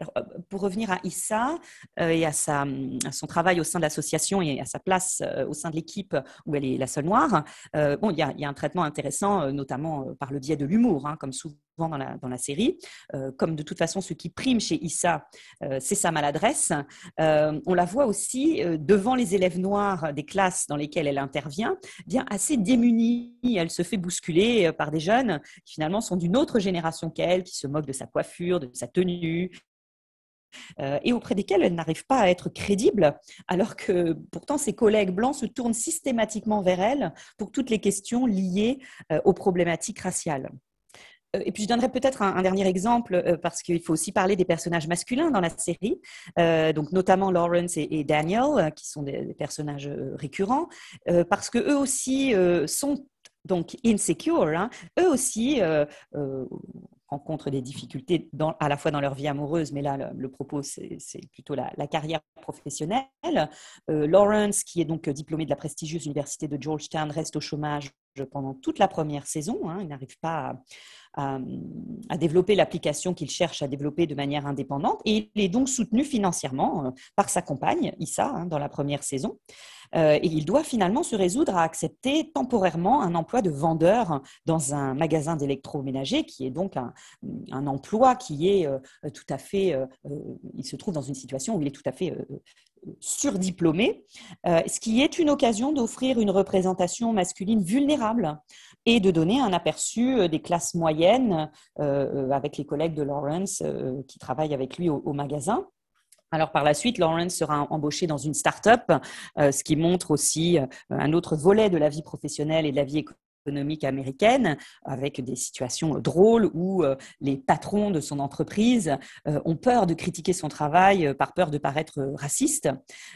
Euh, pour revenir à Issa et à, à, son travail au sein de l'association et à sa place au sein de l'équipe où elle est la seule noire, bon, il y a, un traitement intéressant, euh, notamment euh, par le biais de l'humour, hein, comme souvent dans la, série. Euh, comme de toute façon, ce qui prime chez Issa, c'est sa maladresse. on la voit aussi devant les élèves noirs des classes dans lesquelles elle intervient, bien assez démunie. Elle se fait bousculer par des jeunes qui finalement sont d'une autre génération qu'elle, qui se moquent de sa coiffure, de sa tenue, euh, et auprès desquels elle n'arrive pas à être crédible, alors que pourtant ses collègues blancs se tournent systématiquement vers elle pour toutes les questions liées euh, aux problématiques raciales. Euh, et puis je donnerai peut-être un, dernier exemple parce qu'il faut aussi parler des personnages masculins dans la série, donc notamment Lawrence et, Daniel, qui sont des, personnages récurrents, parce que eux aussi sont donc insecure, hein. eux aussi rencontrent des difficultés à la fois dans leur vie amoureuse, mais là, le, propos, c'est plutôt la, carrière professionnelle. Euh, Lawrence, qui est donc diplômé de la prestigieuse université de Georgetown, reste au chômage pendant toute la première saison. Hein. il n'arrive pas à, développer l'application qu'il cherche à développer de manière indépendante. Et il est donc soutenu financièrement euh, par sa compagne, Issa, hein, dans la première saison. Euh, et il doit finalement se résoudre à accepter temporairement un emploi de vendeur dans un magasin d'électroménager, qui est donc un, emploi qui est euh, tout à fait, il se trouve dans une situation où il est tout à fait surdiplômé, ce qui est une occasion d'offrir une représentation masculine vulnérable et de donner un aperçu des classes moyennes avec les collègues de Lawrence qui travaillent avec lui au magasin. Alors par la suite, Lawrence sera embauché dans une start-up, euh, ce qui montre aussi euh, un autre volet de la vie professionnelle et de la vie économique américaine, avec des situations drôles où euh, les patrons de son entreprise euh, ont peur de critiquer son travail par peur de paraître raciste.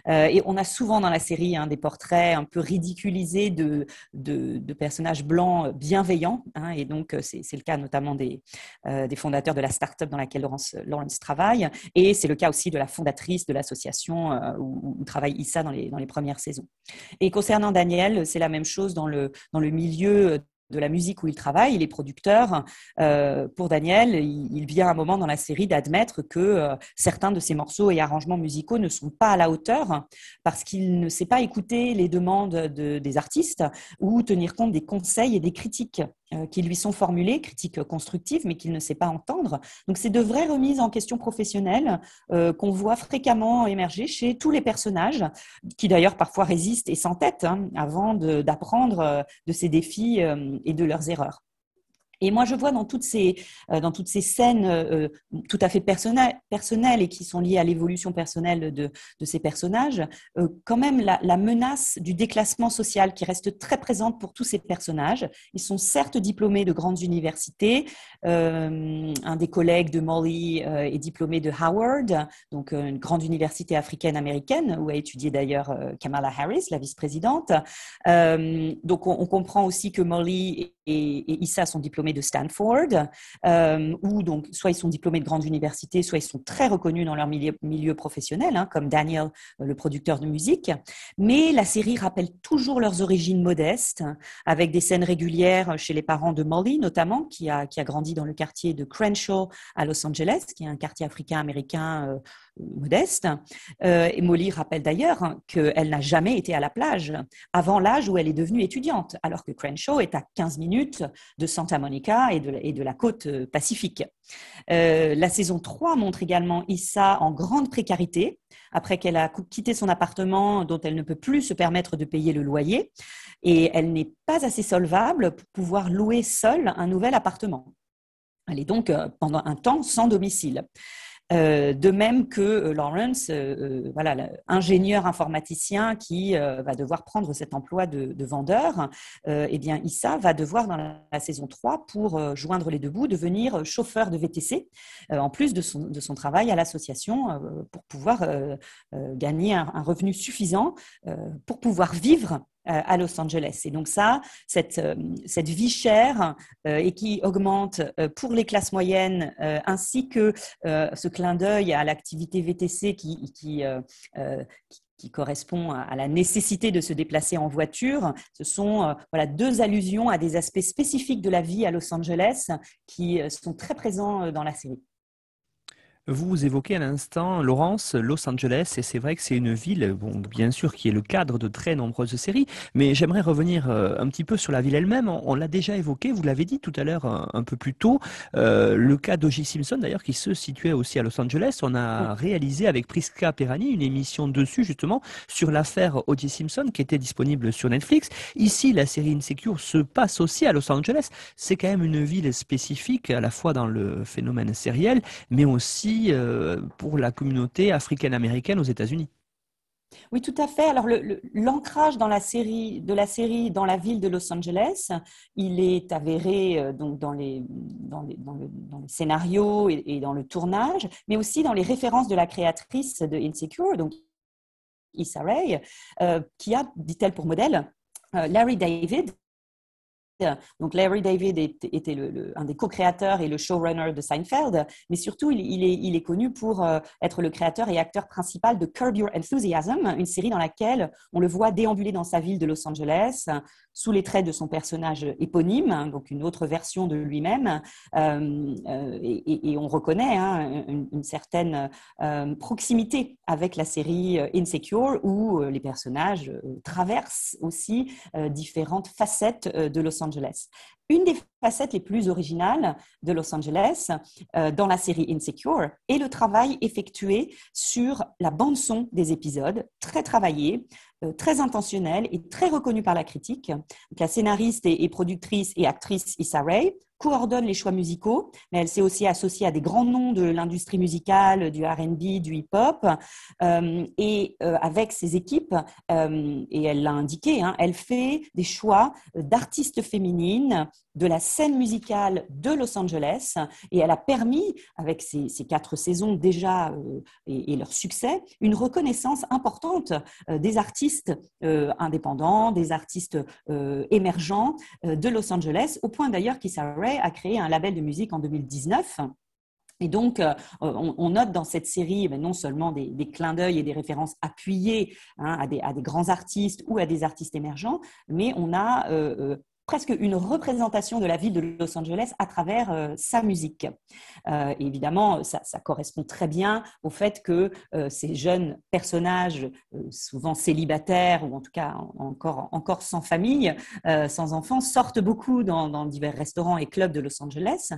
Et on a souvent dans la série hein, des portraits un peu ridiculisés de, de, personnages blancs bienveillants. Hein, et donc, c'est le cas notamment des, des fondateurs de la start-up dans laquelle Lawrence, Lawrence travaille. Et c'est le cas aussi de la fondatrice de l'association où, où, travaille Issa dans les, dans les premières saisons. Et concernant Daniel, c'est la même chose dans le, dans le milieu de la musique où il travaille, il est producteur. Euh, pour Daniel, il, vient un moment dans la série d'admettre que euh, certains de ses morceaux et arrangements musicaux ne sont pas à la hauteur parce qu'il ne sait pas écouter les demandes des artistes ou tenir compte des conseils et des critiques qui lui sont formulées, critiques constructives, mais qu'il ne sait pas entendre. Donc, c'est de vraies remises en question professionnelles qu'on voit fréquemment émerger chez tous les personnages, qui d'ailleurs parfois résistent et s'entêtent hein, avant d'apprendre de ces défis et de leurs erreurs. Et moi, je vois dans toutes ces, euh, dans toutes ces scènes euh, tout à fait personnelles, et qui sont liées à l'évolution personnelle de, de, ces personnages, euh, quand même la, la, menace du déclassement social qui reste très présente pour tous ces personnages. Ils sont certes diplômés de grandes universités. un des collègues de Molly est diplômé de Howard, donc une grande université africaine-américaine, où a étudié d'ailleurs Kamala Harris, la vice-présidente. donc on, on, comprend aussi que Molly et, Issa sont diplômés de Stanford, euh, où donc soit ils sont diplômés de grandes universités, soit ils sont très reconnus dans leur milieu, professionnel, hein, comme Daniel, euh, le producteur de musique. Mais la série rappelle toujours leurs origines modestes, avec des scènes régulières chez les parents de Molly, notamment, qui a, qui a grandi dans le quartier de Crenshaw à Los Angeles, qui est un quartier africain-américain euh, modeste. et Molly rappelle d'ailleurs qu'elle n'a jamais été à la plage avant l'âge où elle est devenue étudiante, alors que Crenshaw est à 15 minutes de Santa Monica et de, la côte euh, pacifique. Euh, la saison 3 montre également Issa en grande précarité, après qu'elle a quitté son appartement dont elle ne peut plus se permettre de payer le loyer, et elle n'est pas assez solvable pour pouvoir louer seule un nouvel appartement. Elle est donc euh, pendant un temps sans domicile. Euh, de même que euh, Lawrence, euh, voilà, ingénieur informaticien qui va devoir prendre cet emploi de, vendeur, eh bien Issa va devoir dans la, saison 3, pour joindre les deux bouts, devenir chauffeur de VTC, en plus de son, travail à l'association, pour pouvoir gagner un, revenu suffisant pour pouvoir vivre à Los Angeles. Et donc ça, cette, euh, cette vie chère euh, et qui augmente pour les classes moyennes, ainsi que ce clin d'œil à l'activité VTC qui, qui, qui correspond à la nécessité de se déplacer en voiture. Ce sont voilà, deux allusions à des aspects spécifiques de la vie à Los Angeles qui sont très présents dans la série. Vous évoquez à l'instant, Laurence, Los Angeles, et c'est vrai que c'est une ville, bon, bien sûr, qui est le cadre de très nombreuses séries, mais j'aimerais revenir euh, un petit peu sur la ville elle-même. On, l'a déjà évoqué, vous l'avez dit tout à l'heure un, peu plus tôt, euh, le cas d'O.J. Simpson, d'ailleurs, qui se situait aussi à Los Angeles. On a réalisé avec Priska Perani une émission dessus, justement, sur l'affaire O.J. Simpson, qui était disponible sur Netflix. Ici, la série Insecure se passe aussi à Los Angeles. C'est quand même une ville spécifique, à la fois dans le phénomène sériel, mais aussi euh, pour la communauté africaine-américaine aux États-Unis. Oui, tout à fait. Alors, l'ancrage dans la de la série dans la ville de Los Angeles, il est avéré euh, donc, dans, les, dans, les, dans, le, scénarios et, dans le tournage, mais aussi dans les références de la créatrice de Insecure, donc Issa Rae, euh, qui a, dit-elle pour modèle, Larry David, donc Larry David était un des co-créateurs et le showrunner de Seinfeld, mais surtout il, est, il est, connu pour euh, être le créateur et acteur principal de Curb Your Enthusiasm, une série dans laquelle on le voit déambuler dans sa ville de Los Angeles sous les traits de son personnage éponyme, hein, donc une autre version de lui-même, euh, euh, et, on reconnaît hein, une, certaine proximité avec la série Insecure où les personnages traversent aussi différentes facettes de Los Angeles. Une des facettes les plus originales de Los Angeles euh, dans la série Insecure est le travail effectué sur la bande-son des épisodes, très travaillé, euh, très intentionnel et très reconnu par la critique. la scénariste et, productrice et actrice Issa Rae coordonne les choix musicaux, mais elle s'est aussi associée à des grands noms de l'industrie musicale, du R&B, du hip-hop, et avec ses équipes, et elle l'a indiqué, hein, elle fait des choix d'artistes féminines de la scène musicale de Los Angeles et elle a permis, avec ces, quatre saisons déjà euh, et, leur succès, une reconnaissance importante euh, des artistes euh, indépendants, des artistes émergents de Los Angeles, au point d'ailleurs qu'Issa Rae a créé un label de musique en 2019 et donc, on, note dans cette série ben, non seulement des, clins d'œil et des références appuyées hein, à, des, grands artistes ou à des artistes émergents, mais on a presque une représentation de la ville de Los Angeles à travers euh, sa musique. Euh, évidemment, ça, correspond très bien au fait que euh, ces jeunes personnages, souvent célibataires ou en tout cas encore, encore sans famille, sans enfants, sortent beaucoup dans, divers restaurants et clubs de Los Angeles.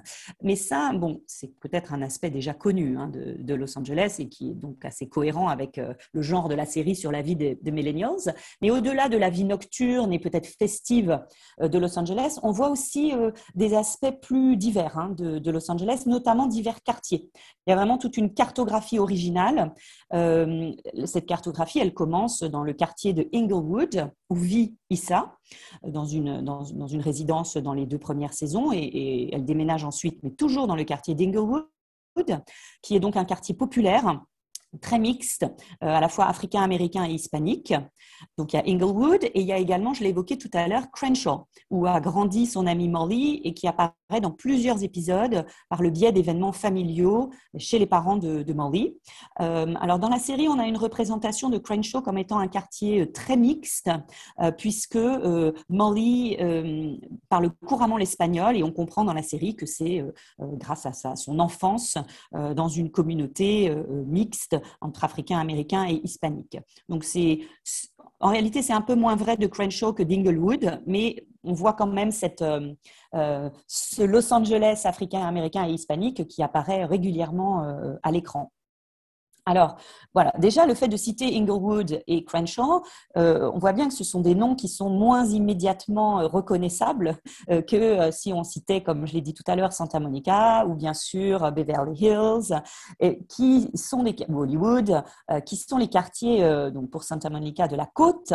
Mais ça, bon, c'est peut-être un aspect déjà connu hein, de, Los Angeles et qui est donc assez cohérent avec le genre de la série sur la vie des, millennials. Mais au-delà de la vie nocturne et peut-être festive de Los Angeles, on voit aussi euh, des aspects plus divers hein, de, Los Angeles, notamment divers quartiers. Il y a vraiment toute une cartographie originale. Euh, cette cartographie, elle commence dans le quartier de Inglewood, où vit Issa, dans une, dans, une résidence dans les deux premières saisons, et, et elle déménage ensuite, mais toujours dans le quartier d'Inglewood, qui est donc un quartier populaire très mixte, euh, à la fois africain, américain et hispanique. Donc il y a Inglewood et il y a également, je l'ai évoqué tout à l'heure, Crenshaw, où a grandi son ami Molly et qui apparaît dans plusieurs épisodes par le biais d'événements familiaux chez les parents de, Molly. Euh, alors dans la série, on a une représentation de Crenshaw comme étant un quartier euh, très mixte, puisque Molly parle couramment l'espagnol et on comprend dans la série que c'est grâce à sa, son enfance dans une communauté mixte entre Africains, Américains et Hispaniques. Donc c'est en réalité, c'est un peu moins vrai de Crenshaw que d'Inglewood, mais on voit quand même cette, euh, euh, ce Los Angeles africain, américain et hispanique qui apparaît régulièrement euh, à l'écran. Alors, voilà, déjà le fait de citer Inglewood et Crenshaw, euh, on voit bien que ce sont des noms qui sont moins immédiatement euh, reconnaissables euh, que si on citait, comme je l'ai dit tout à l'heure, Santa Monica ou bien sûr Beverly Hills, qui sont les Hollywood, qui sont les quartiers donc pour Santa Monica de la côte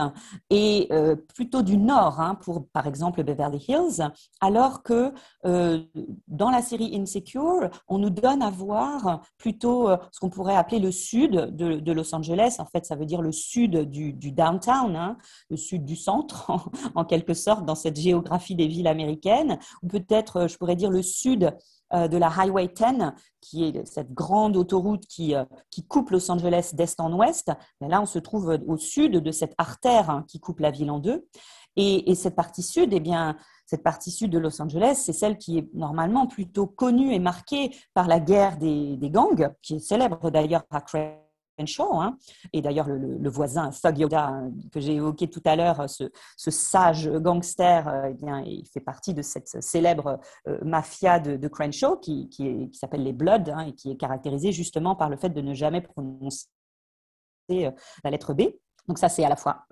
et plutôt du nord hein, pour par exemple Beverly Hills, alors que dans la série Insecure, on nous donne à voir plutôt ce qu'on pourrait appeler le sud de, Los Angeles. En fait, ça veut dire le sud du, downtown, hein, le sud du centre, en, quelque sorte, dans cette géographie des villes américaines. Ou peut-être, euh, je pourrais dire, le sud euh, de la Highway 10, qui est cette grande autoroute qui, euh, qui coupe Los Angeles d'est en ouest. Mais là, on se trouve au sud de cette artère hein, qui coupe la ville en deux. Et, cette partie sud, eh bien, cette partie sud de Los Angeles, c'est celle qui est normalement plutôt connue et marquée par la guerre des, gangs, qui est célèbre d'ailleurs à Crenshaw. Hein. Et d'ailleurs, le, voisin Thug Yoda hein, que j'ai évoqué tout à l'heure, ce, sage gangster, euh, eh bien, il fait partie de cette célèbre euh, mafia de, Crenshaw qui, s'appelle les Bloods hein, et qui est caractérisée justement par le fait de ne jamais prononcer euh, la lettre B. Donc ça, c'est à la fois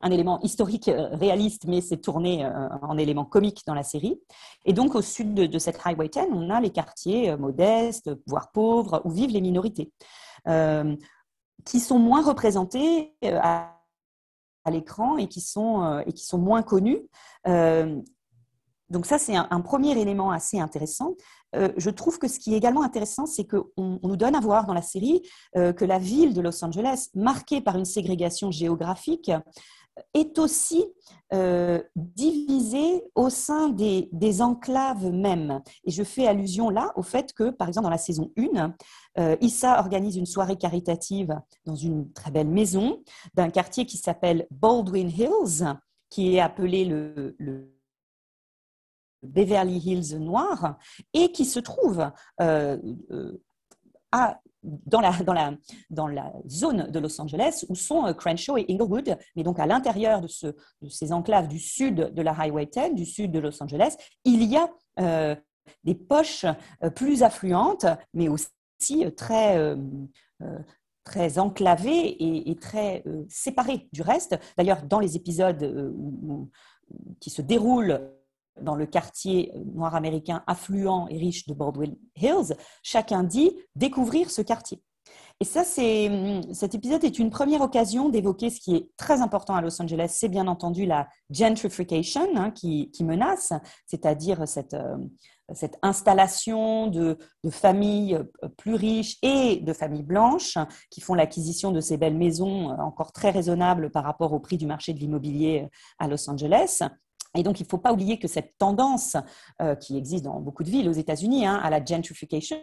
un, élément historique euh, réaliste, mais c'est tourné euh, en élément comique dans la série. Et donc au sud de, cette Highway 10, on a les quartiers euh, modestes, voire pauvres, où vivent les minorités, qui sont moins représentés à, l'écran et, qui sont, et qui sont moins connus. donc ça, c'est un, premier élément assez intéressant. Euh, je trouve que ce qui est également intéressant, c'est qu'on nous donne à voir dans la série euh, que la ville de Los Angeles, marquée par une ségrégation géographique, est aussi euh, divisée au sein des, enclaves mêmes. Et je fais allusion là au fait que, par exemple, dans la saison 1, Issa organise une soirée caritative dans une très belle maison d'un quartier qui s'appelle Baldwin Hills, qui est appelé le Beverly Hills noir et qui se trouve euh, euh, dans, la, dans, la, zone de Los Angeles où sont euh, Crenshaw et Inglewood, mais donc à l'intérieur de, ce, de, ces enclaves du sud de la Highway 10, du sud de Los Angeles, il y a des poches plus affluentes, mais aussi très, très enclavées et très séparées du reste. D'ailleurs, dans les épisodes qui se déroulent dans le quartier noir américain affluent et riche de Baldwin Hills, chacun dit découvrir ce quartier. Et ça, c'est, cet épisode est une première occasion d'évoquer ce qui est très important à Los Angeles, c'est bien entendu la gentrification hein, qui, menace, c'est-à-dire cette, euh, installation de, familles euh, plus riches et de familles blanches qui font l'acquisition de ces belles maisons euh, encore très raisonnables par rapport au prix du marché de l'immobilier à Los Angeles. Et donc, il ne faut pas oublier que cette tendance qui existe dans beaucoup de villes aux États-Unis hein, à la gentrification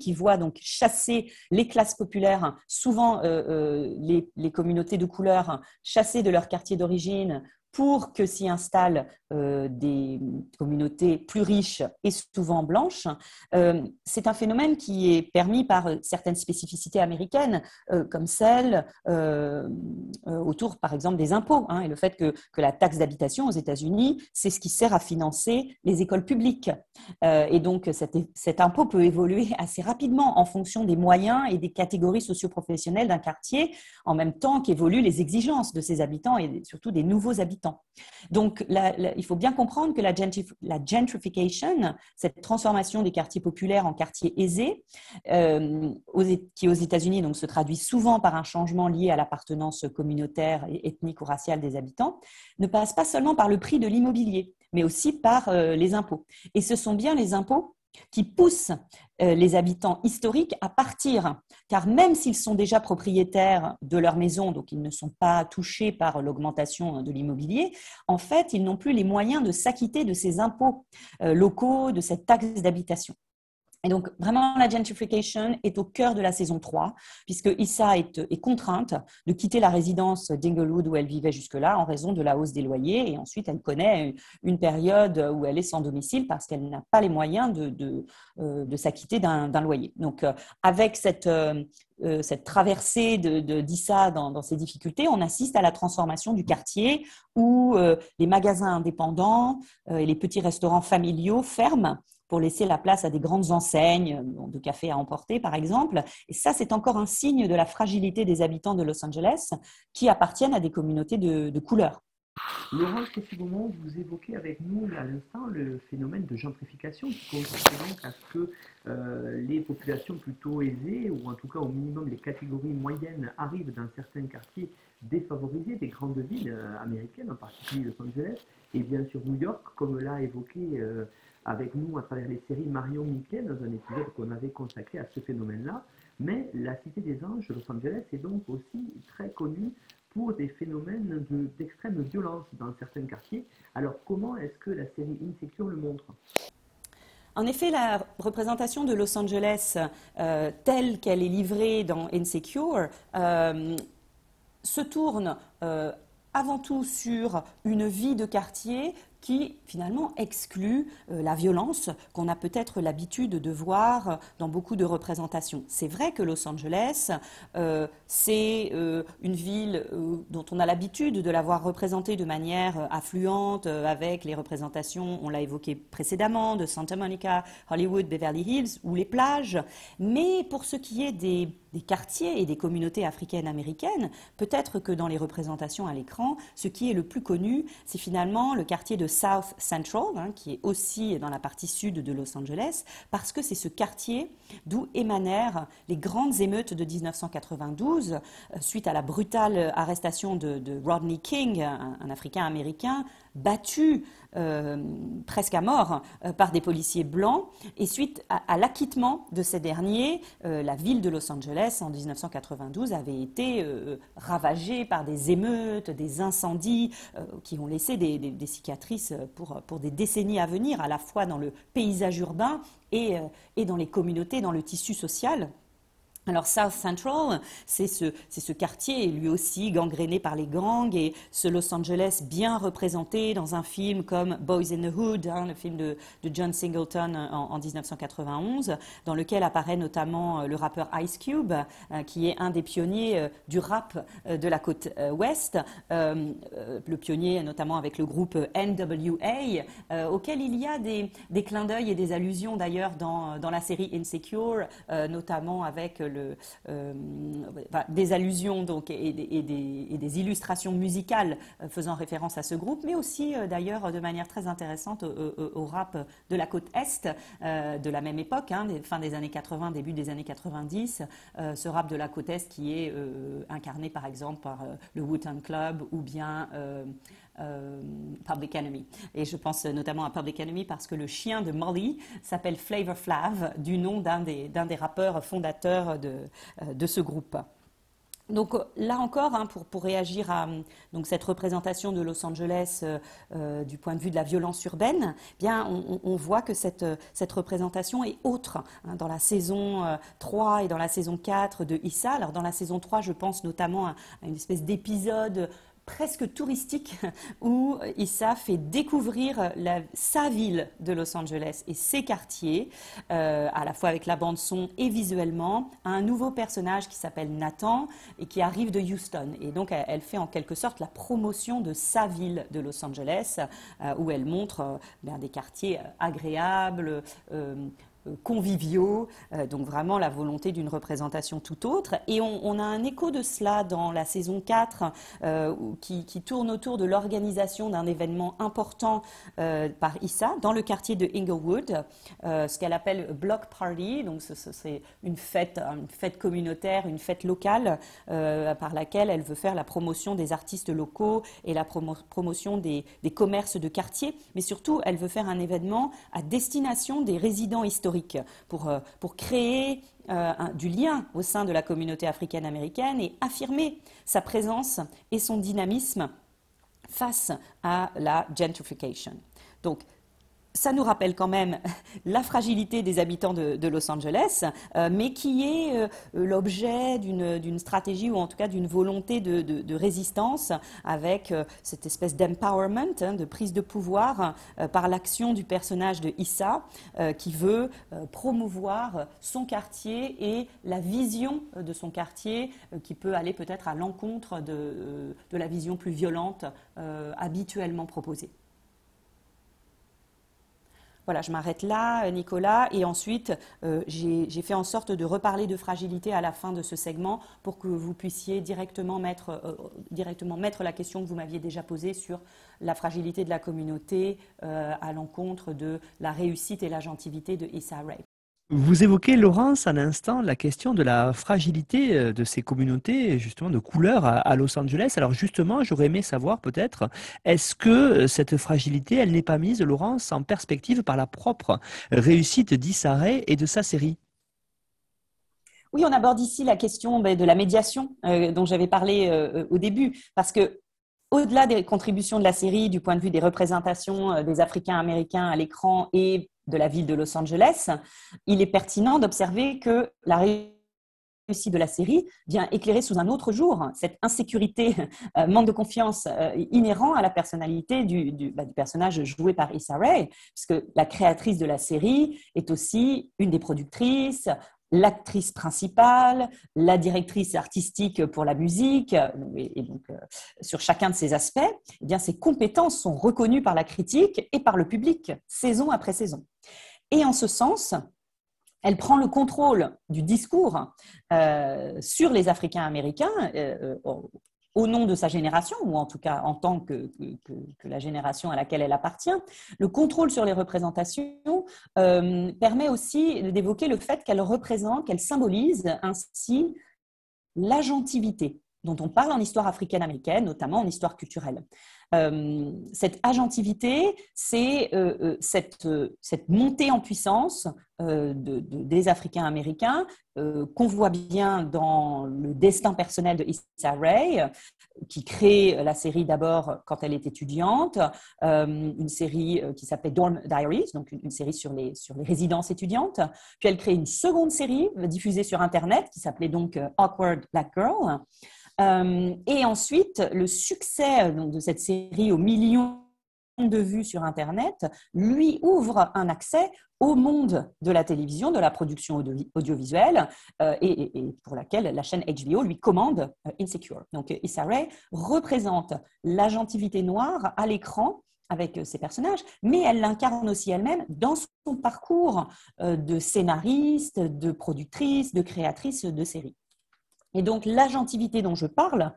qui voit donc chasser les classes populaires, souvent euh, euh, les, les, communautés de couleur, chasser de leur quartier d'origine pour que s'y installent euh, des communautés plus riches et souvent blanches. Euh, c'est un phénomène qui est permis par certaines spécificités américaines, euh, comme celle autour, par exemple, des impôts, hein, et le fait que, que la taxe d'habitation aux États-Unis, c'est ce qui sert à financer les écoles publiques. et donc, cet, cet, impôt peut évoluer assez rapidement en fonction des moyens et des catégories socioprofessionnelles d'un quartier, en même temps qu'évoluent les exigences de ses habitants et surtout des nouveaux habitants. Donc, il faut bien comprendre que la, gentrification, cette transformation des quartiers populaires en quartiers aisés, euh, qui aux États-Unis donc se traduit souvent par un changement lié à l'appartenance communautaire, ethnique ou raciale des habitants, ne passe pas seulement par le prix de l'immobilier, mais aussi par euh, les impôts. Et ce sont bien les impôts qui poussent euh, les habitants historiques à partir, car même s'ils sont déjà propriétaires de leur maison, donc ils ne sont pas touchés par l'augmentation de l'immobilier, en fait, ils n'ont plus les moyens de s'acquitter de ces impôts euh, locaux, de cette taxe d'habitation. Et donc, vraiment, la gentrification est au cœur de la saison 3, puisque Issa est, contrainte de quitter la résidence d'Inglewood où elle vivait jusque-là en raison de la hausse des loyers. Et ensuite, elle connaît une période où elle est sans domicile parce qu'elle n'a pas les moyens de, de, euh, s'acquitter d'un loyer. Donc, euh, avec cette, euh, cette traversée d'Issa de, dans, dans, ces difficultés, on assiste à la transformation du quartier où les magasins indépendants et les petits restaurants familiaux ferment pour laisser la place à des grandes enseignes de café à emporter, par exemple. Et ça, c'est encore un signe de la fragilité des habitants de Los Angeles qui appartiennent à des communautés de, de couleur. Laurence moment vous évoquez avec nous à l'instant le phénomène de gentrification qui consiste donc à ce que euh, les populations plutôt aisées, ou en tout cas au minimum les catégories moyennes, arrivent dans certains quartiers défavorisés des grandes villes euh, américaines, en particulier Los Angeles, et bien sûr New York, comme l'a évoqué euh, avec nous à travers les séries Marion Mickey dans un épisode qu'on avait consacré à ce phénomène-là. Mais la Cité des Anges, Los Angeles, est donc aussi très connue pour des phénomènes d'extrême violence dans certains quartiers. Alors comment est-ce que la série Insecure le montre? En effet, la représentation de Los Angeles euh, telle qu'elle est livrée dans Insecure euh, se tourne euh, avant tout sur une vie de quartier qui finalement exclut euh, la violence qu'on a peut-être l'habitude de voir dans beaucoup de représentations. C'est vrai que Los Angeles, euh, c'est euh, une ville dont on a l'habitude de la voir représentée de manière affluente avec les représentations, on l'a évoqué précédemment, de Santa Monica, Hollywood, Beverly Hills ou les plages. Mais pour ce qui est des quartiers et des communautés africaines américaines, peut-être que dans les représentations à l'écran, ce qui est le plus connu, c'est finalement le quartier de South Central, hein, qui est aussi dans la partie sud de Los Angeles, parce que c'est ce quartier d'où émanèrent les grandes émeutes de 1992, euh, suite à la brutale arrestation de, Rodney King, un Africain américain, battu euh, presque à mort euh, par des policiers blancs. Et suite à, l'acquittement de ces derniers, euh, la ville de Los Angeles en 1992 avait été ravagée par des émeutes, des incendies qui ont laissé des, des, cicatrices pour, pour, des décennies à venir, à la fois dans le paysage urbain et, et dans les communautés, dans le tissu social. Alors South Central, c'est ce, quartier, lui aussi gangréné par les gangs, et ce Los Angeles bien représenté dans un film comme Boys in the Hood, hein, le film de, John Singleton en, 1991, dans lequel apparaît notamment euh, le rappeur Ice Cube, euh, qui est un des pionniers euh, du rap de la côte ouest, le pionnier notamment avec le groupe NWA, auquel il y a des, des clins d'œil et des allusions d'ailleurs dans, dans, la série Insecure, notamment avec le le, des allusions donc, et, des, illustrations musicales faisant référence à ce groupe, mais aussi d'ailleurs de manière très intéressante au, rap de la côte Est de la même époque, hein, fin des années 80, début des années 90, ce rap de la côte Est qui est incarné par exemple par le Wu-Tang Club ou bien euh, Public Enemy. Et je pense notamment à Public Enemy parce que le chien de Molly s'appelle Flavor Flav, du nom d'un des, des, rappeurs fondateurs de, euh, de ce groupe. Donc là encore, hein, pour, pour, réagir à donc, cette représentation de Los Angeles euh, du point de vue de la violence urbaine, eh bien on, on, voit que cette, cette, représentation est autre hein, dans la saison 3 et dans la saison 4 de Issa. Alors dans la saison 3, je pense notamment à une espèce d'épisode presque touristique où Issa fait découvrir sa ville de Los Angeles et ses quartiers, euh, à la fois avec la bande son et visuellement, à un nouveau personnage qui s'appelle Nathan et qui arrive de Houston. Et donc elle, fait en quelque sorte la promotion de sa ville de Los Angeles, euh, où elle montre euh, ben, des quartiers agréables conviviaux, euh, donc vraiment la volonté d'une représentation tout autre. Et on, a un écho de cela dans la saison 4 euh, qui, tourne autour de l'organisation d'un événement important euh, par Issa dans le quartier de Inglewood, ce qu'elle appelle Block Party, donc c'est une fête, une fête communautaire, une fête locale par laquelle elle veut faire la promotion des artistes locaux et la promotion des commerces de quartier, mais surtout elle veut faire un événement à destination des résidents historiques pour, euh, pour créer euh, du lien au sein de la communauté africaine-américaine et affirmer sa présence et son dynamisme face à la gentrification. Ça nous rappelle quand même la fragilité des habitants de, Los Angeles, euh, mais qui est euh, l'objet d'une stratégie ou en tout cas d'une volonté de, résistance avec euh, cette espèce d'empowerment, hein, de prise de pouvoir par l'action du personnage de Issa, qui veut promouvoir son quartier et la vision de son quartier qui peut aller peut-être à l'encontre de, la vision plus violente habituellement proposée. Voilà, je m'arrête là, euh, Nicolas, et ensuite euh, j'ai fait en sorte de reparler de fragilité à la fin de ce segment pour que vous puissiez directement mettre, euh, la question que vous m'aviez déjà posée sur la fragilité de la communauté à l'encontre de la réussite et l'agentivité de Issa Rae. Vous évoquez, Laurence, à l'instant, la question de la fragilité euh, de ces communautés, justement, de couleur à, Los Angeles. Alors, justement, j'aurais aimé savoir peut-être, est-ce que euh, cette fragilité, elle n'est pas mise, Laurence, en perspective par la propre réussite d'Issaré et de sa série? Oui, on aborde ici la question ben, de la médiation euh, dont j'avais parlé au début, parce que au-delà des contributions de la série du point de vue des représentations des Africains américains à l'écran et de la ville de Los Angeles, il est pertinent d'observer que la réussite de la série vient éclairer sous un autre jour cette insécurité, euh, manque de confiance euh, inhérent à la personnalité du, bah, du, personnage joué par Issa Rae, puisque la créatrice de la série est aussi une des productrices, l'actrice principale, la directrice artistique pour la musique, et, donc euh, sur chacun de ces aspects, eh bien ces compétences sont reconnues par la critique et par le public saison après saison. Et en ce sens, elle prend le contrôle du discours euh, sur les Africains américains euh, au nom de sa génération, ou en tout cas en tant que, la génération à laquelle elle appartient, le contrôle sur les représentations euh, permet aussi d'évoquer le fait qu'elle représente, qu'elle symbolise ainsi l'agentivité dont on parle en histoire africaine-américaine, notamment en histoire culturelle. Euh, cette agentivité, c'est euh, cette, cette, montée en puissance des Africains américains qu'on voit bien dans le destin personnel de Issa Rae, qui crée la série d'abord quand elle est étudiante, une série qui s'appelait Dorm Diaries, donc une, série sur les, sur les résidences étudiantes. Puis elle crée une seconde série diffusée sur Internet qui s'appelait donc Awkward Black Girl. Euh, et ensuite, le succès de cette série aux millions de vues sur Internet lui ouvre un accès au monde de la télévision, de la production audiovisuelle, euh, et, pour laquelle la chaîne HBO lui commande euh, Insecure. Donc Issa Rae représente l'agentivité noire à l'écran avec ses personnages, mais elle l'incarne aussi elle-même dans son parcours de scénariste, de productrice, de créatrice de séries. Et donc l'agentivité dont je parle,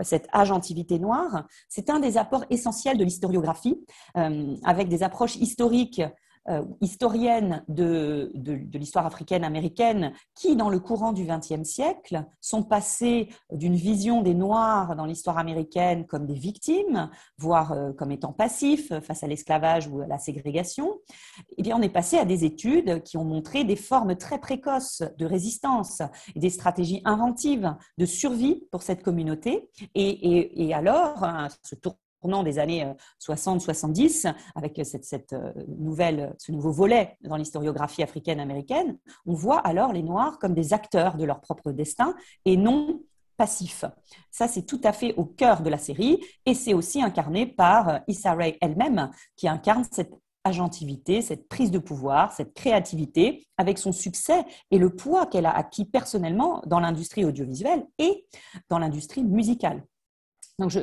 cette agentivité noire, c'est un des apports essentiels de l'historiographie, avec des approches historiques euh, historiennes de, de, l'histoire africaine-américaine qui, dans le courant du XXe siècle, sont passées d'une vision des Noirs dans l'histoire américaine comme des victimes, voire euh, comme étant passifs face à l'esclavage ou à la ségrégation. Eh bien, on est passé à des études qui ont montré des formes très précoces de résistance et des stratégies inventives de survie pour cette communauté. Et, et, et alors, hein, ce tour des années 60-70, euh, avec cette, euh, nouvelle, ce nouveau volet dans l'historiographie africaine-américaine, on voit alors les Noirs comme des acteurs de leur propre destin et non passifs. Ça, c'est tout à fait au cœur de la série et c'est aussi incarné par euh, Issa Rae elle-même qui incarne cette agentivité, cette prise de pouvoir, cette créativité, avec son succès et le poids qu'elle a acquis personnellement dans l'industrie audiovisuelle et dans l'industrie musicale. Donc, je,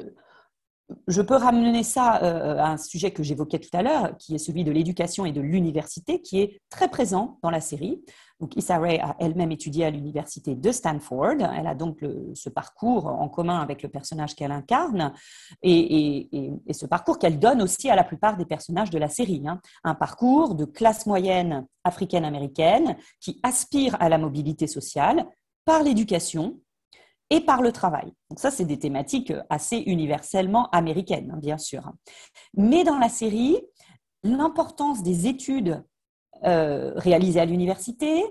je peux ramener ça euh, à un sujet que j'évoquais tout à l'heure, qui est celui de l'éducation et de l'université, qui est très présent dans la série. Donc, Issa Rae a elle-même étudié à l'université de Stanford. Elle a donc ce parcours en commun avec le personnage qu'elle incarne et, ce parcours qu'elle donne aussi à la plupart des personnages de la série. Hein. Un parcours de classe moyenne africaine-américaine qui aspire à la mobilité sociale par l'éducation et par le travail. Donc ça, c'est des thématiques assez universellement américaines, hein, bien sûr. Mais dans la série, l'importance des études euh, réalisées à l'université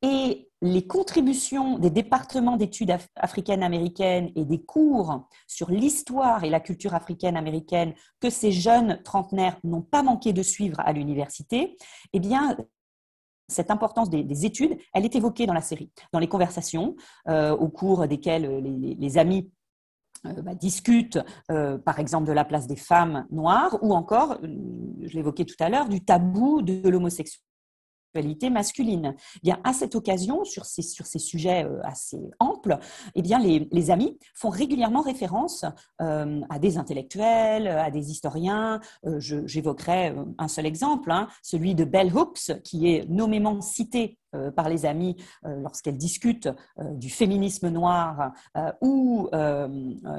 et les contributions des départements d'études africaines-américaines et des cours sur l'histoire et la culture africaine-américaine que ces jeunes trentenaires n'ont pas manqué de suivre à l'université, eh bien, cette importance des, études, elle est évoquée dans la série, dans les conversations euh, au cours desquelles les, amis euh, bah, discutent, euh, par exemple, de la place des femmes noires, ou encore, je l'évoquais tout à l'heure, du tabou de l'homosexualité masculine. Eh bien, à cette occasion, sur ces, sur ces sujets euh, assez amples, eh bien, les, les amis font régulièrement référence euh, à des intellectuels, à des historiens. Euh, j'évoquerai un seul exemple, hein, celui de Bell Hooks, qui est nommément cité par les amis euh, lorsqu'elles discutent euh, du féminisme noir ou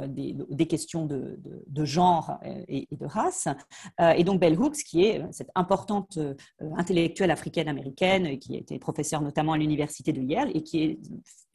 des, questions de, genre et, de race. et donc Bell Hooks, qui est cette importante intellectuelle africaine-américaine, qui a été professeure notamment à l'université de Yale et qui est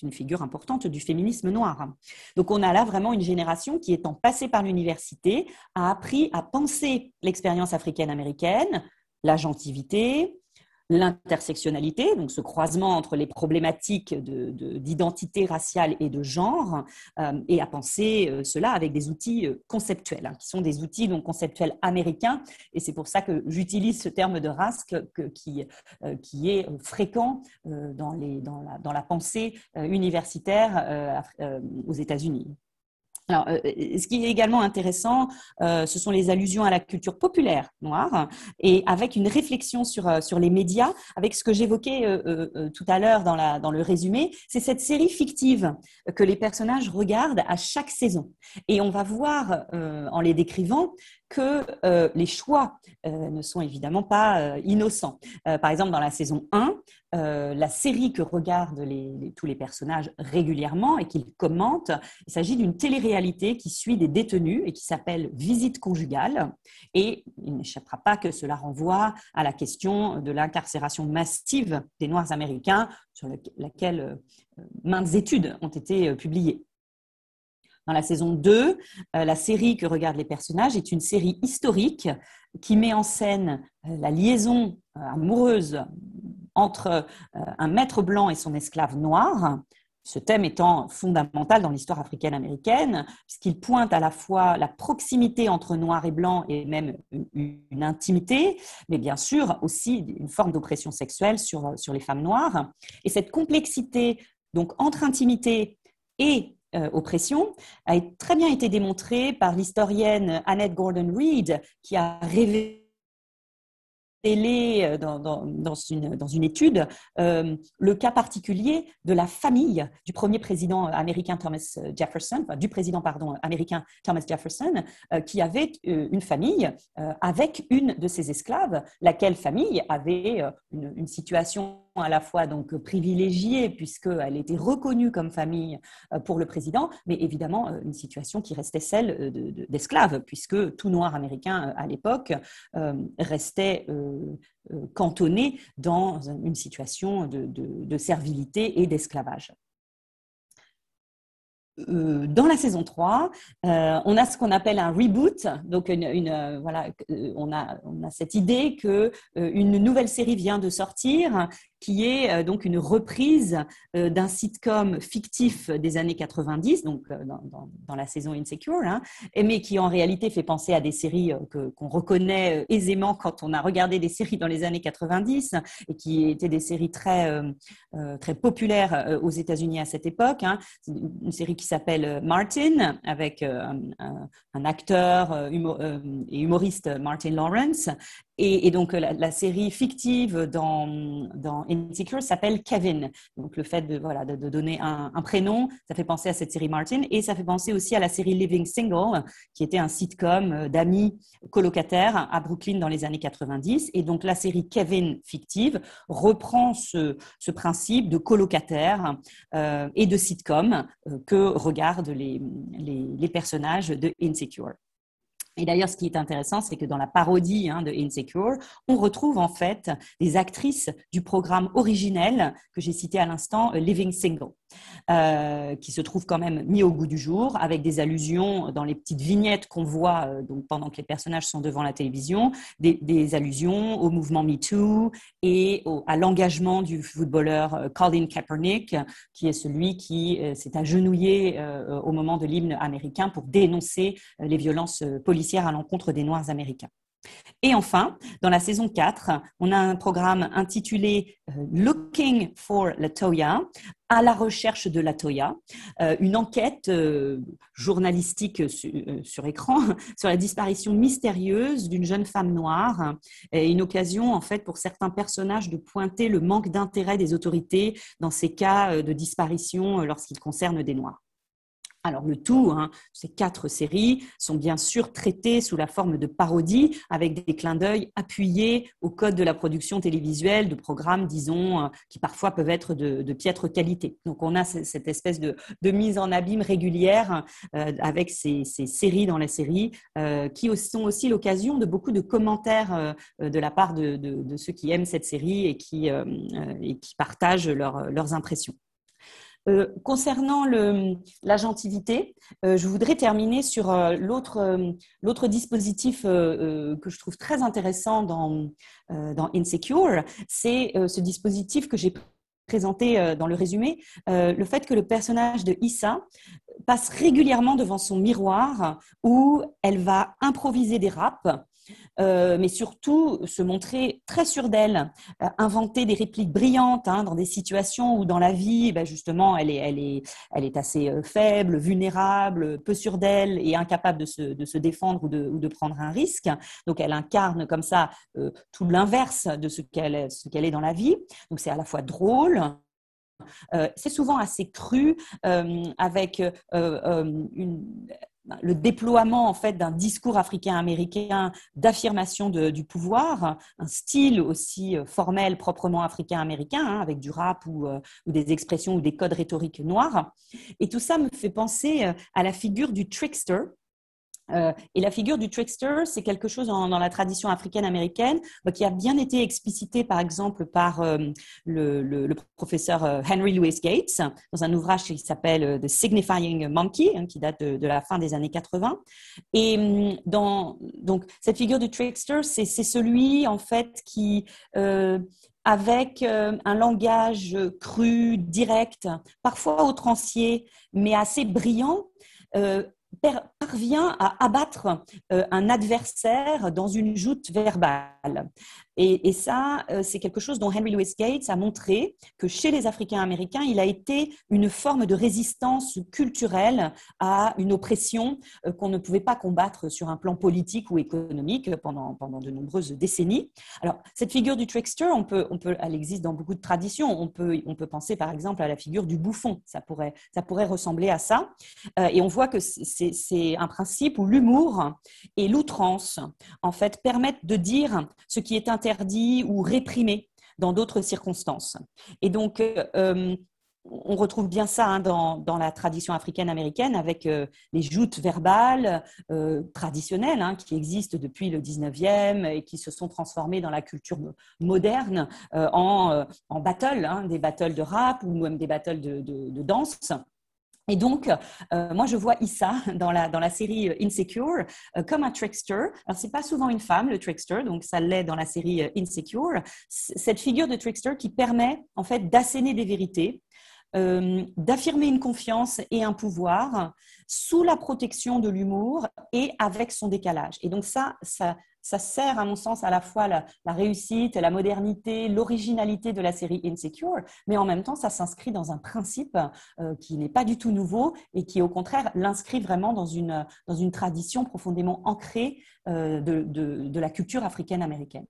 une figure importante du féminisme noir. Donc on a là vraiment une génération qui, étant passée par l'université, a appris à penser l'expérience africaine-américaine, la gentilité, l'intersectionnalité, donc ce croisement entre les problématiques d'identité raciale et de genre, euh, et à penser euh, cela avec des outils euh, conceptuels, hein, qui sont des outils donc conceptuels américains, et c'est pour ça que j'utilise ce terme de race qui, qui est fréquent dans, les, dans, la, dans la pensée universitaire aux États-Unis. Alors, euh, ce qui est également intéressant, euh, ce sont les allusions à la culture populaire noire et avec une réflexion sur, euh, sur les médias, avec ce que j'évoquais tout à l'heure dans, dans le résumé, c'est cette série fictive que les personnages regardent à chaque saison. Et on va voir en les décrivant que les choix ne sont évidemment pas innocents. par exemple, dans la saison 1, euh, la série que regardent tous les personnages régulièrement et qu'ils commentent. Il s'agit d'une télé-réalité qui suit des détenus et qui s'appelle Visite conjugale. Et il n'échappera pas que cela renvoie à la question de l'incarcération massive des Noirs américains, sur laquelle euh, maintes études ont été euh, publiées. Dans la saison 2, la série que regardent les personnages est une série historique qui met en scène la liaison amoureuse entre euh, un maître blanc et son esclave noir, ce thème étant fondamental dans l'histoire africaine-américaine, puisqu'il pointe à la fois la proximité entre noir et blanc et même une, intimité, mais bien sûr aussi une forme d'oppression sexuelle sur, sur les femmes noires. Et cette complexité donc entre intimité et euh, oppression a très bien été démontrée par l'historienne Annette Gordon-Reed, qui a révélé révélé dans, une, étude le cas particulier de la famille du premier président américain Thomas Jefferson, du président américain Thomas Jefferson, qui avait une famille avec une de ses esclaves, laquelle famille avait une situation à la fois donc privilégiée puisqu'elle était reconnue comme famille pour le président, mais évidemment une situation qui restait celle d'esclaves, puisque tout noir américain à l'époque restait cantonné dans une situation de servilité et d'esclavage. Euh, dans la saison 3, euh, on a ce qu'on appelle un reboot. Donc, une, euh, voilà, on a, on a cette idée que une nouvelle série vient de sortir qui est euh, donc une reprise euh, d'un sitcom fictif des années 90, donc euh, dans, la saison Insecure, hein, mais qui en réalité fait penser à des séries qu'on reconnaît aisément quand on a regardé des séries dans les années 90 et qui étaient des séries très, très populaires aux États-Unis à cette époque. Hein. Une série qui s'appelle Martin avec un, acteur et humoriste Martin Lawrence et, donc, la, série fictive dans, Insecure s'appelle Kevin. Donc, le fait de, voilà, de, donner un, prénom, ça fait penser à cette série Martin. Et ça fait penser aussi à la série Living Single, qui était un sitcom euh, d'amis colocataires à Brooklyn dans les années 90. Et donc, la série Kevin fictive reprend ce, principe de colocataire euh, et de sitcom euh, que regardent les personnages de Insecure. Et d'ailleurs, ce qui est intéressant, c'est que dans la parodie hein, de Insecure, on retrouve en fait des actrices du programme originel que j'ai cité à l'instant, Living Single. Euh, qui se trouve quand même mis au goût du jour, avec des allusions dans les petites vignettes qu'on voit euh, donc pendant que les personnages sont devant la télévision, des, allusions au mouvement MeToo et à l'engagement du footballeur euh, Colin Kaepernick, qui est celui qui s'est agenouillé au moment de l'hymne américain pour dénoncer les violences policières à l'encontre des Noirs américains. Et enfin, dans la saison 4, on a un programme intitulé euh, Looking for Latoya, à la recherche de Latoya, euh, une enquête euh, journalistique sur écran sur la disparition mystérieuse d'une jeune femme noire et une occasion en fait pour certains personnages de pointer le manque d'intérêt des autorités dans ces cas de disparition lorsqu'ils concernent des noirs. Alors le tout, hein, ces quatre séries sont bien sûr traitées sous la forme de parodies avec des clins d'œil appuyés au code de la production télévisuelle, de programmes, disons, euh, qui parfois peuvent être de, piètre qualité. Donc on a cette espèce de, mise en abîme régulière euh, avec ces, séries dans la série euh, qui sont aussi l'occasion de beaucoup de commentaires de la part de, ceux qui aiment cette série et qui, et qui partagent leurs impressions. Euh, concernant l'agentivité, euh, je voudrais terminer sur euh, l'autre dispositif que je trouve très intéressant dans, dans Insecure. C'est ce dispositif que j'ai présenté dans le résumé, le fait que le personnage de Issa passe régulièrement devant son miroir où elle va improviser des raps euh, mais surtout se montrer très sûre d'elle, euh, inventer des répliques brillantes hein, dans des situations où dans la vie, ben justement, elle est, assez euh, faible, vulnérable, peu sûre d'elle et incapable de se, défendre ou de, prendre un risque. Donc elle incarne comme ça tout l'inverse de ce qu'elle qu'elle est dans la vie. Donc c'est à la fois drôle, c'est souvent assez cru, avec une, le déploiement en fait d'un discours africain-américain d'affirmation du pouvoir, un style aussi euh, formel proprement africain-américain, hein, avec du rap euh, ou, des expressions ou des codes rhétoriques noirs. Et tout ça me fait penser euh, à la figure du trickster, euh, et la figure du trickster, c'est quelque chose dans la tradition africaine-américaine bah, qui a bien été explicité, par exemple, par euh, le, professeur euh, Henry Louis Gates dans un ouvrage qui s'appelle The Signifying Monkey, hein, qui date de, la fin des années 80. Et dans, donc, cette figure du trickster, c'est celui, en fait, qui avec un langage cru, direct, parfois outrancier, mais assez brillant, parvient à abattre euh, un adversaire dans une joute verbale. Et, ça, euh, c'est quelque chose dont Henry Louis Gates a montré que chez les Africains américains, il a été une forme de résistance culturelle à une oppression euh, qu'on ne pouvait pas combattre sur un plan politique ou économique pendant, pendant de nombreuses décennies. Alors, cette figure du trickster, on peut, on peut, elle existe dans beaucoup de traditions. On peut, on peut penser par exemple à la figure du bouffon. Ça pourrait, ça pourrait ressembler à ça. Euh, et on voit que c'est un principe où l'humour et l'outrance, en fait, permettent de dire ce qui est interdit ou réprimé dans d'autres circonstances. Et donc, euh, on retrouve bien ça hein, dans, la tradition africaine-américaine avec euh, les joutes verbales euh, traditionnelles hein, qui existent depuis le 19e et qui se sont transformées dans la culture moderne en, en battle, hein, des battles de rap ou même des battles de danse. Et donc, euh, moi, je vois Issa dans la, série euh, Insecure euh, comme un trickster. Alors, c'est pas souvent une femme, le trickster, donc ça l'est dans la série Insecure. Cette figure de trickster qui permet, en fait, d'asséner des vérités, d'affirmer une confiance et un pouvoir sous la protection de l'humour et avec son décalage. Et donc ça, ça, ça sert, à mon sens, à la fois la, réussite, la modernité, l'originalité de la série Insecure, mais en même temps, ça s'inscrit dans un principe euh, qui n'est pas du tout nouveau et qui, au contraire, l'inscrit vraiment dans une, dans une tradition profondément ancrée euh, de, de la culture africaine-américaine.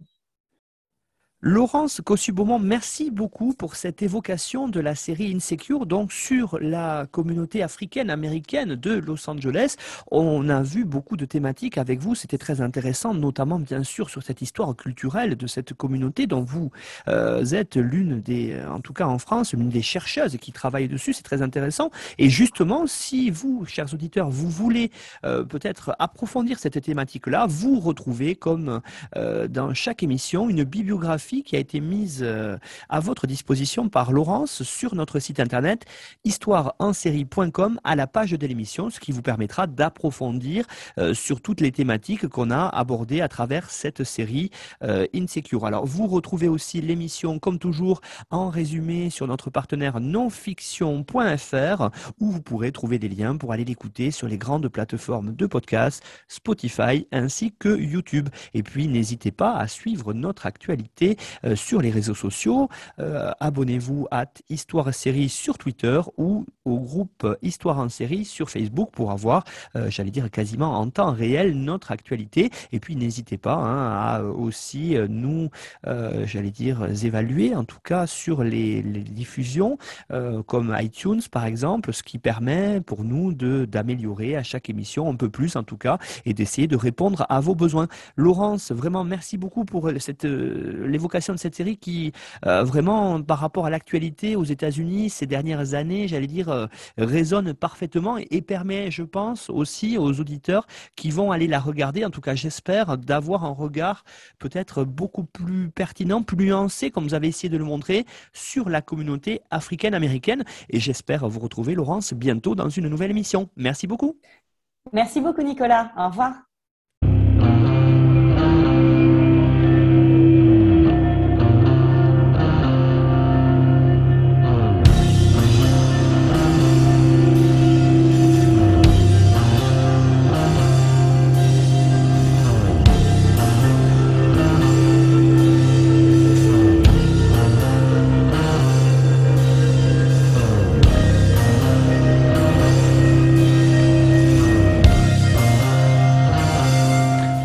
Laurence Cossu-Beaumont, merci beaucoup pour cette évocation de la série Insecure, donc sur la communauté africaine américaine de Los Angeles. On a vu beaucoup de thématiques avec vous, c'était très intéressant, notamment bien sûr sur cette histoire culturelle de cette communauté dont vous euh, êtes l'une des, en tout cas en France, l'une des chercheuses qui travaillent dessus, c'est très intéressant. Et justement, si vous, chers auditeurs, vous voulez euh, peut-être approfondir cette thématique-là, vous retrouvez comme euh, dans chaque émission une bibliographie qui a été mise euh, à votre disposition par Laurence sur notre site internet histoireensérie.com à la page de l'émission, ce qui vous permettra d'approfondir euh, sur toutes les thématiques qu'on a abordées à travers cette série euh, Insecure. Alors, vous retrouvez aussi l'émission, comme toujours, en résumé sur notre partenaire nonfiction.fr où vous pourrez trouver des liens pour aller l'écouter sur les grandes plateformes de podcast, Spotify ainsi que YouTube. Et puis, n'hésitez pas à suivre notre actualité euh, sur les réseaux sociaux. Euh, abonnez-vous à Histoire Série sur Twitter ou au groupe Histoire en série sur Facebook pour avoir, euh, j'allais dire quasiment en temps réel, notre actualité. Et puis n'hésitez pas hein, à aussi nous, j'allais dire, évaluer en tout cas sur les, diffusions comme iTunes par exemple, ce qui permet pour nous d'améliorer à chaque émission un peu plus en tout cas et d'essayer de répondre à vos besoins. Laurence, vraiment merci beaucoup pour l'évocation de cette série qui, euh, vraiment, par rapport à l'actualité aux États-Unis ces dernières années, j'allais dire, euh, résonne parfaitement et, permet, je pense, aussi aux auditeurs qui vont aller la regarder, en tout cas j'espère, d'avoir un regard peut-être beaucoup plus pertinent, plus nuancé, comme vous avez essayé de le montrer, sur la communauté africaine-américaine. Et j'espère vous retrouver, Laurence, bientôt dans une nouvelle émission. Merci beaucoup. Merci beaucoup, Nicolas. Au revoir.